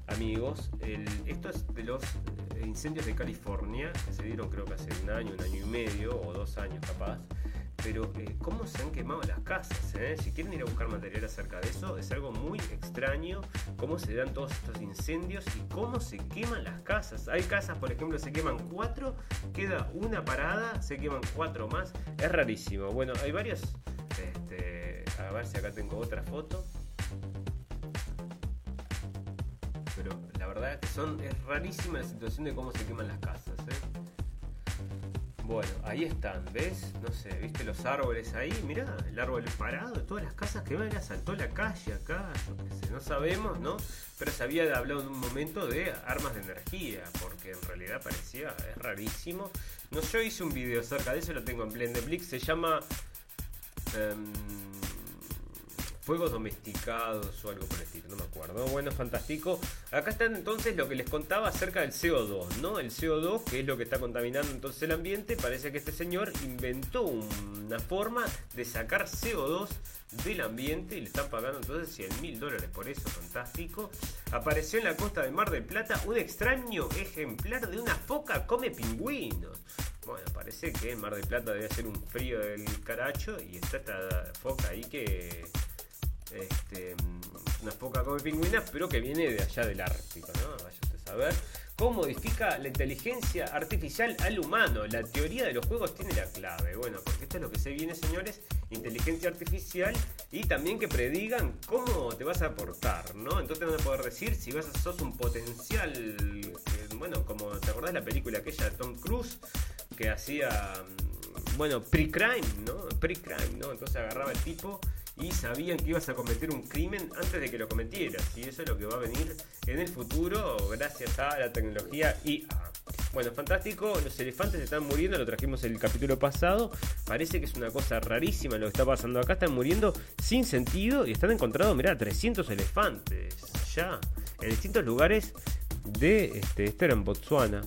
amigos, el, esto es de los incendios de California, que se dieron creo que hace un año, un año y medio, o dos años capaz. Pero eh, cómo se han quemado las casas, eh? si quieren ir a buscar material acerca de eso, es algo muy extraño cómo se dan todos estos incendios y cómo se queman las casas. Hay casas, por ejemplo, se queman cuatro, queda una parada, se queman cuatro más. Es rarísimo. Bueno, hay varios. Este, a ver si acá tengo otra foto. Es rarísima la situación de cómo se queman las casas. ¿eh? Bueno, ahí están, ¿ves? No sé, ¿viste los árboles ahí? Mirá, el árbol parado, todas las casas que van, saltó la calle acá, no sabemos, ¿no? Pero se había hablado en un momento de armas de energía, porque en realidad parecía, es rarísimo. No, yo hice un video acerca de eso, lo tengo en Blendeblix, se llama... Em, fuegos domesticados o algo por el estilo, no me acuerdo. Bueno, fantástico. Acá está entonces lo que les contaba acerca del CO2, ¿no? El CO2, que es lo que está contaminando entonces el ambiente. Parece que este señor inventó una forma de sacar CO2 del ambiente y le están pagando entonces 100 mil dólares por eso, fantástico. Apareció en la costa del Mar del Plata un extraño ejemplar de una foca come pingüinos. Bueno, parece que en Mar del Plata debe ser un frío del caracho y está esta foca ahí que este, una foca come pingüinas, pero que viene de allá del Ártico, ¿no? Vaya usted a saber. ¿Cómo modifica la inteligencia artificial al humano? La teoría de los juegos tiene la clave. Bueno, porque esto es lo que se viene, señores. Inteligencia artificial y también que predigan cómo te vas a aportar, ¿no? Entonces van a poder decir si vas a sos un potencial, bueno, como te acordás de la película aquella de Tom Cruise que hacía, mm, bueno, pre-crime, ¿no? Pre-crime, ¿no? Entonces agarraba el tipo y sabían que ibas a cometer un crimen antes de que lo cometieras. Y eso es lo que va a venir en el futuro gracias a la tecnología IA. Bueno, fantástico, los elefantes están muriendo, lo trajimos en el capítulo pasado. Parece que es una cosa rarísima lo que está pasando acá. Están muriendo sin sentido y están encontrados, mirá, 300 elefantes ya en distintos lugares de este, era en Botswana.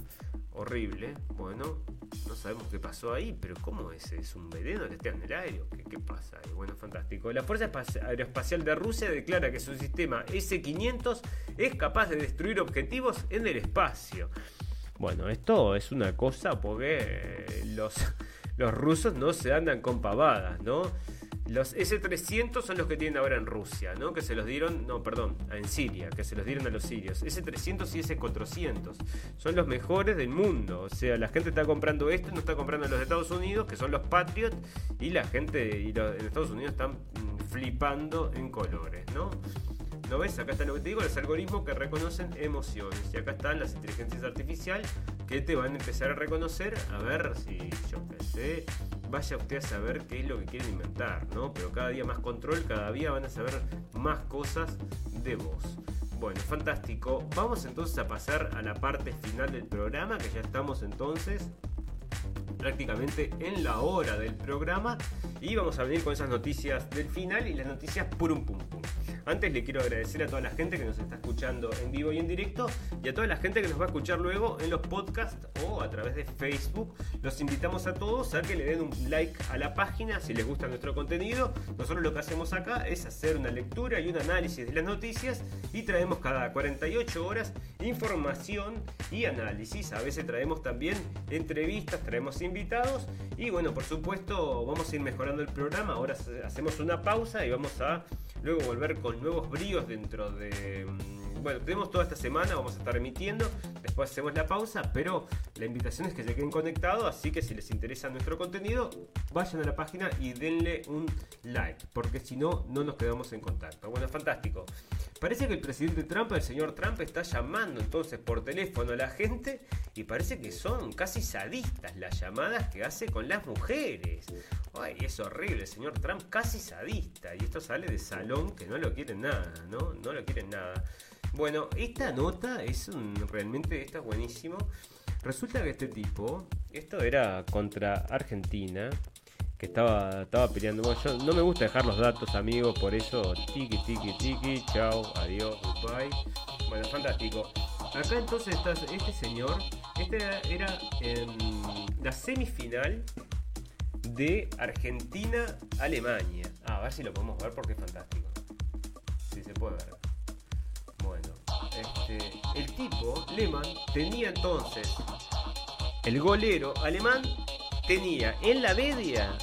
Horrible. Bueno, no sabemos qué pasó ahí, pero ¿cómo es? ¿Es un veneno que está en el aire? ¿Qué, pasa ahí? Bueno, fantástico. La Fuerza Aeroespacial de Rusia declara que su sistema S-500 es capaz de destruir objetivos en el espacio. Bueno, esto es una cosa porque los, los rusos no se andan con pavadas, ¿no? Los S-300 son los que tienen ahora en Rusia, ¿no? Que se los dieron, no, perdón, en Siria, que se los dieron a los sirios. S-300 y S-400 son los mejores del mundo. O sea, la gente está comprando esto, no está comprando los de Estados Unidos, que son los Patriot, y la gente y los, en Estados Unidos están mm, flipando en colores, ¿no? ¿No ves? Acá está lo que te digo, los algoritmos que reconocen emociones. Y acá están las inteligencias artificiales que te van a empezar a reconocer, a ver si, yo qué sé, vaya usted a saber qué es lo que quieren inventar, ¿no? Pero cada día más control, cada día van a saber más cosas de vos. Bueno, fantástico. Vamos entonces a pasar a la parte final del programa, que ya estamos entonces prácticamente en la hora del programa y vamos a venir con esas noticias del final y las noticias purum pum pum. Antes le quiero agradecer a toda la gente que nos está escuchando en vivo y en directo y a toda la gente que nos va a escuchar luego en los podcasts o a través de Facebook. Los invitamos a todos a que le den un like a la página si les gusta nuestro contenido. Nosotros lo que hacemos acá es hacer una lectura y un análisis de las noticias y traemos cada 48 horas información y análisis. A veces traemos también entrevistas, traemos invitados y bueno, por supuesto vamos a ir mejorando el programa. Ahora hacemos una pausa y vamos a luego volver con nuevos bríos dentro de... Bueno, tenemos toda esta semana, vamos a estar emitiendo, después hacemos la pausa, pero la invitación es que se queden conectados, así que si les interesa nuestro contenido, vayan a la página y denle un like, porque si no, no nos quedamos en contacto. Bueno, fantástico. Parece que el presidente Trump, el señor Trump, está llamando entonces por teléfono a la gente y parece que son casi sadistas las llamadas que hace con las mujeres. Ay, es horrible, el señor Trump casi sadista. Y esto sale de salón que no lo quieren nada, ¿no? No lo quieren nada. Bueno, esta nota es realmente, esto es buenísimo. Resulta que este tipo, esto era contra Argentina, que estaba, estaba peleando. No me gusta dejar los datos, amigos, por eso, tiki, tiki, tiki, chao, adiós, goodbye. Bueno, fantástico. Acá entonces está este señor, este era, la semifinal de Argentina-Alemania. Ah, a ver si lo podemos ver porque es fantástico. Si se puede ver. Este, el tipo, Lehmann, tenía entonces el golero alemán tenía en la media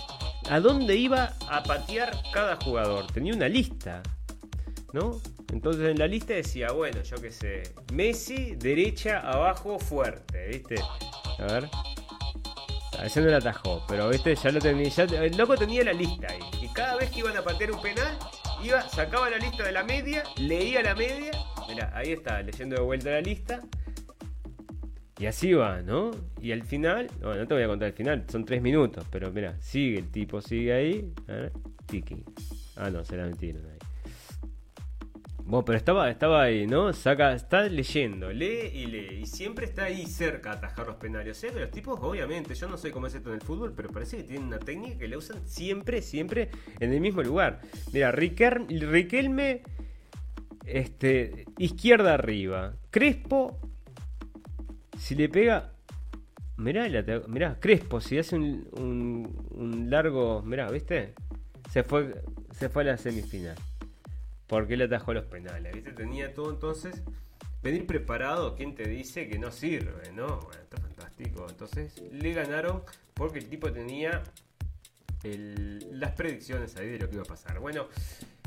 a dónde iba a patear cada jugador. Tenía una lista, ¿no? Entonces en la lista decía, bueno, yo qué sé, Messi, derecha, abajo, fuerte, ¿viste? A ver. Ese no la atajó, pero este ya lo tenía. el loco tenía la lista ahí. Y cada vez que iban a patear un penal, iba, sacaba la lista de la media, leía la media. Mira, ahí está, leyendo de vuelta la lista. Y así va, ¿no? Y al final, no te voy a contar el final, son tres minutos, pero mira, sigue el tipo, sigue ahí. Tiki. Ah, no, será mentira. Ahí. Bueno, pero estaba, estaba ahí, ¿no? Saca, está leyendo, lee y lee. Y siempre está ahí cerca a atajar los penales. O sea que los tipos, obviamente, yo no sé cómo es esto en el fútbol, pero parece que tienen una técnica que la usan siempre, siempre en el mismo lugar. Mira, Riquelme, este, izquierda arriba. Crespo si le pega. Mirá, mirá, Crespo, si hace un, largo. Mirá, ¿viste? Se fue, se fue a la semifinal. Porque le atajó los penales, ¿viste? Tenía todo entonces. Venir preparado, ¿quién te dice que no sirve? ¿No? Bueno, está fantástico. Entonces le ganaron porque el tipo tenía las predicciones ahí de lo que iba a pasar. Bueno,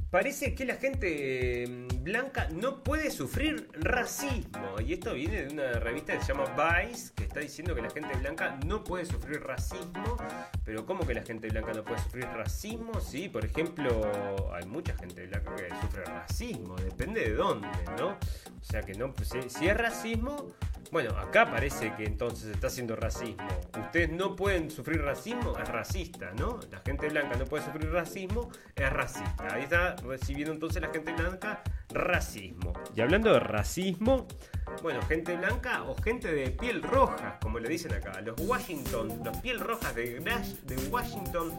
Parece que la gente mm, blanca no puede sufrir racismo. Y esto viene de una revista que se llama Vice, que está diciendo que la gente blanca no puede sufrir racismo. Pero ¿cómo que la gente blanca no puede sufrir racismo? Sí, por ejemplo, hay mucha gente blanca que sufre racismo. Depende de dónde, ¿no? O sea que no, si es racismo, bueno, acá parece que entonces está haciendo racismo. Ustedes no pueden sufrir racismo, es racista, ¿no? La gente blanca no puede sufrir racismo, es racista. Ahí está recibiendo entonces la gente blanca racismo. Y hablando de racismo, bueno, gente blanca o gente de piel roja, como le dicen acá. Los Washington, los piel rojas de, de Washington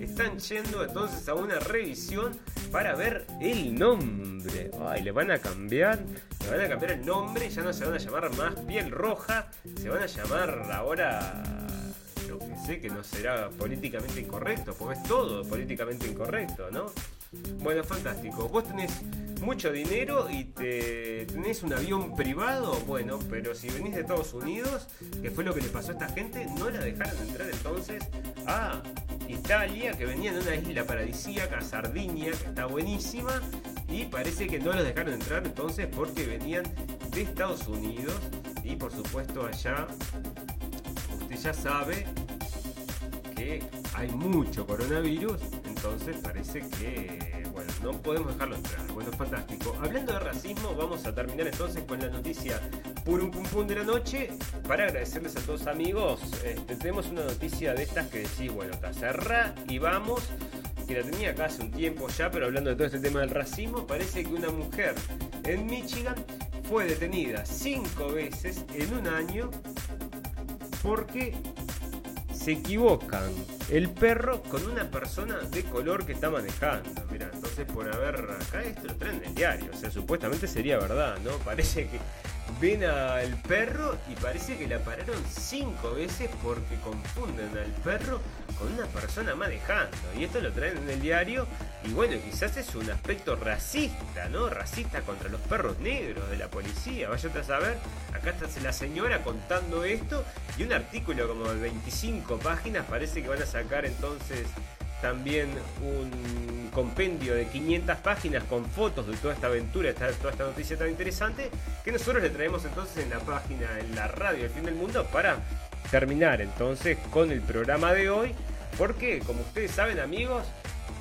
están yendo entonces a una revisión para ver el nombre. Ay, le van a cambiar, le van a cambiar el nombre, ya no se van a llamar más piel roja, se van a llamar ahora lo que sé que no será políticamente incorrecto, porque es todo políticamente incorrecto, ¿no? Bueno, fantástico. Vos tenés mucho dinero y te, tenés un avión privado, bueno, pero si venís de Estados Unidos, que fue lo que le pasó a esta gente, no la dejaron entrar entonces a Italia, que venía de una isla paradisíaca, Sardinia, que está buenísima, y parece que no los dejaron entrar entonces porque venían de Estados Unidos. Y por supuesto allá usted ya sabe que hay mucho coronavirus, entonces parece que, no podemos dejarlo entrar. Bueno, fantástico. Hablando de racismo, vamos a terminar entonces con la noticia un pum pum de la noche. Para agradecerles a todos amigos, este, tenemos una noticia de estas que decís, bueno, está cerrada y vamos. Que la tenía acá hace un tiempo ya, pero hablando de todo este tema del racismo, parece que una mujer en Michigan fue detenida cinco veces en un año porque se equivocan el perro con una persona de color que está manejando. Mira, entonces por haber acá esto lo traen en el diario. O sea, supuestamente sería verdad, ¿no? Parece que ven al perro y parece que la pararon cinco veces porque confunden al perro con una persona manejando. Y esto lo traen en el diario. Y bueno, quizás es un aspecto racista, ¿no? Racista contra los perros negros de la policía. Vaya a saber, acá está la señora contando esto. Y un artículo como de 25 páginas parece que van a sacar entonces también un compendio de 500 páginas con fotos de toda esta aventura, toda esta noticia tan interesante, que nosotros le traemos entonces en la página, en la radio del fin del mundo, para terminar entonces con el programa de hoy, porque como ustedes saben amigos,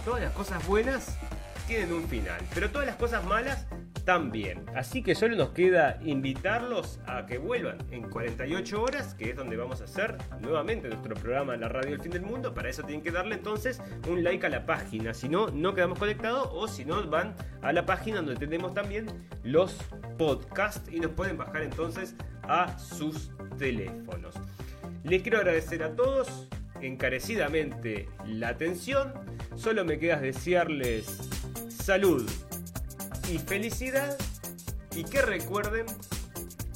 todas las cosas buenas tienen un final, pero todas las cosas malas también. Así que solo nos queda invitarlos a que vuelvan en 48 horas, que es donde vamos a hacer nuevamente nuestro programa la radio del fin del mundo. Para eso tienen que darle entonces un like a la página, si no, no quedamos conectados o si no, van a la página donde tenemos también los podcasts y nos pueden bajar entonces a sus teléfonos. Les quiero agradecer a todos encarecidamente la atención. Solo me queda desearles salud, y felicidad y que recuerden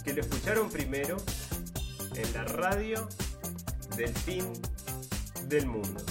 que lo escucharon primero en la radio del fin del mundo.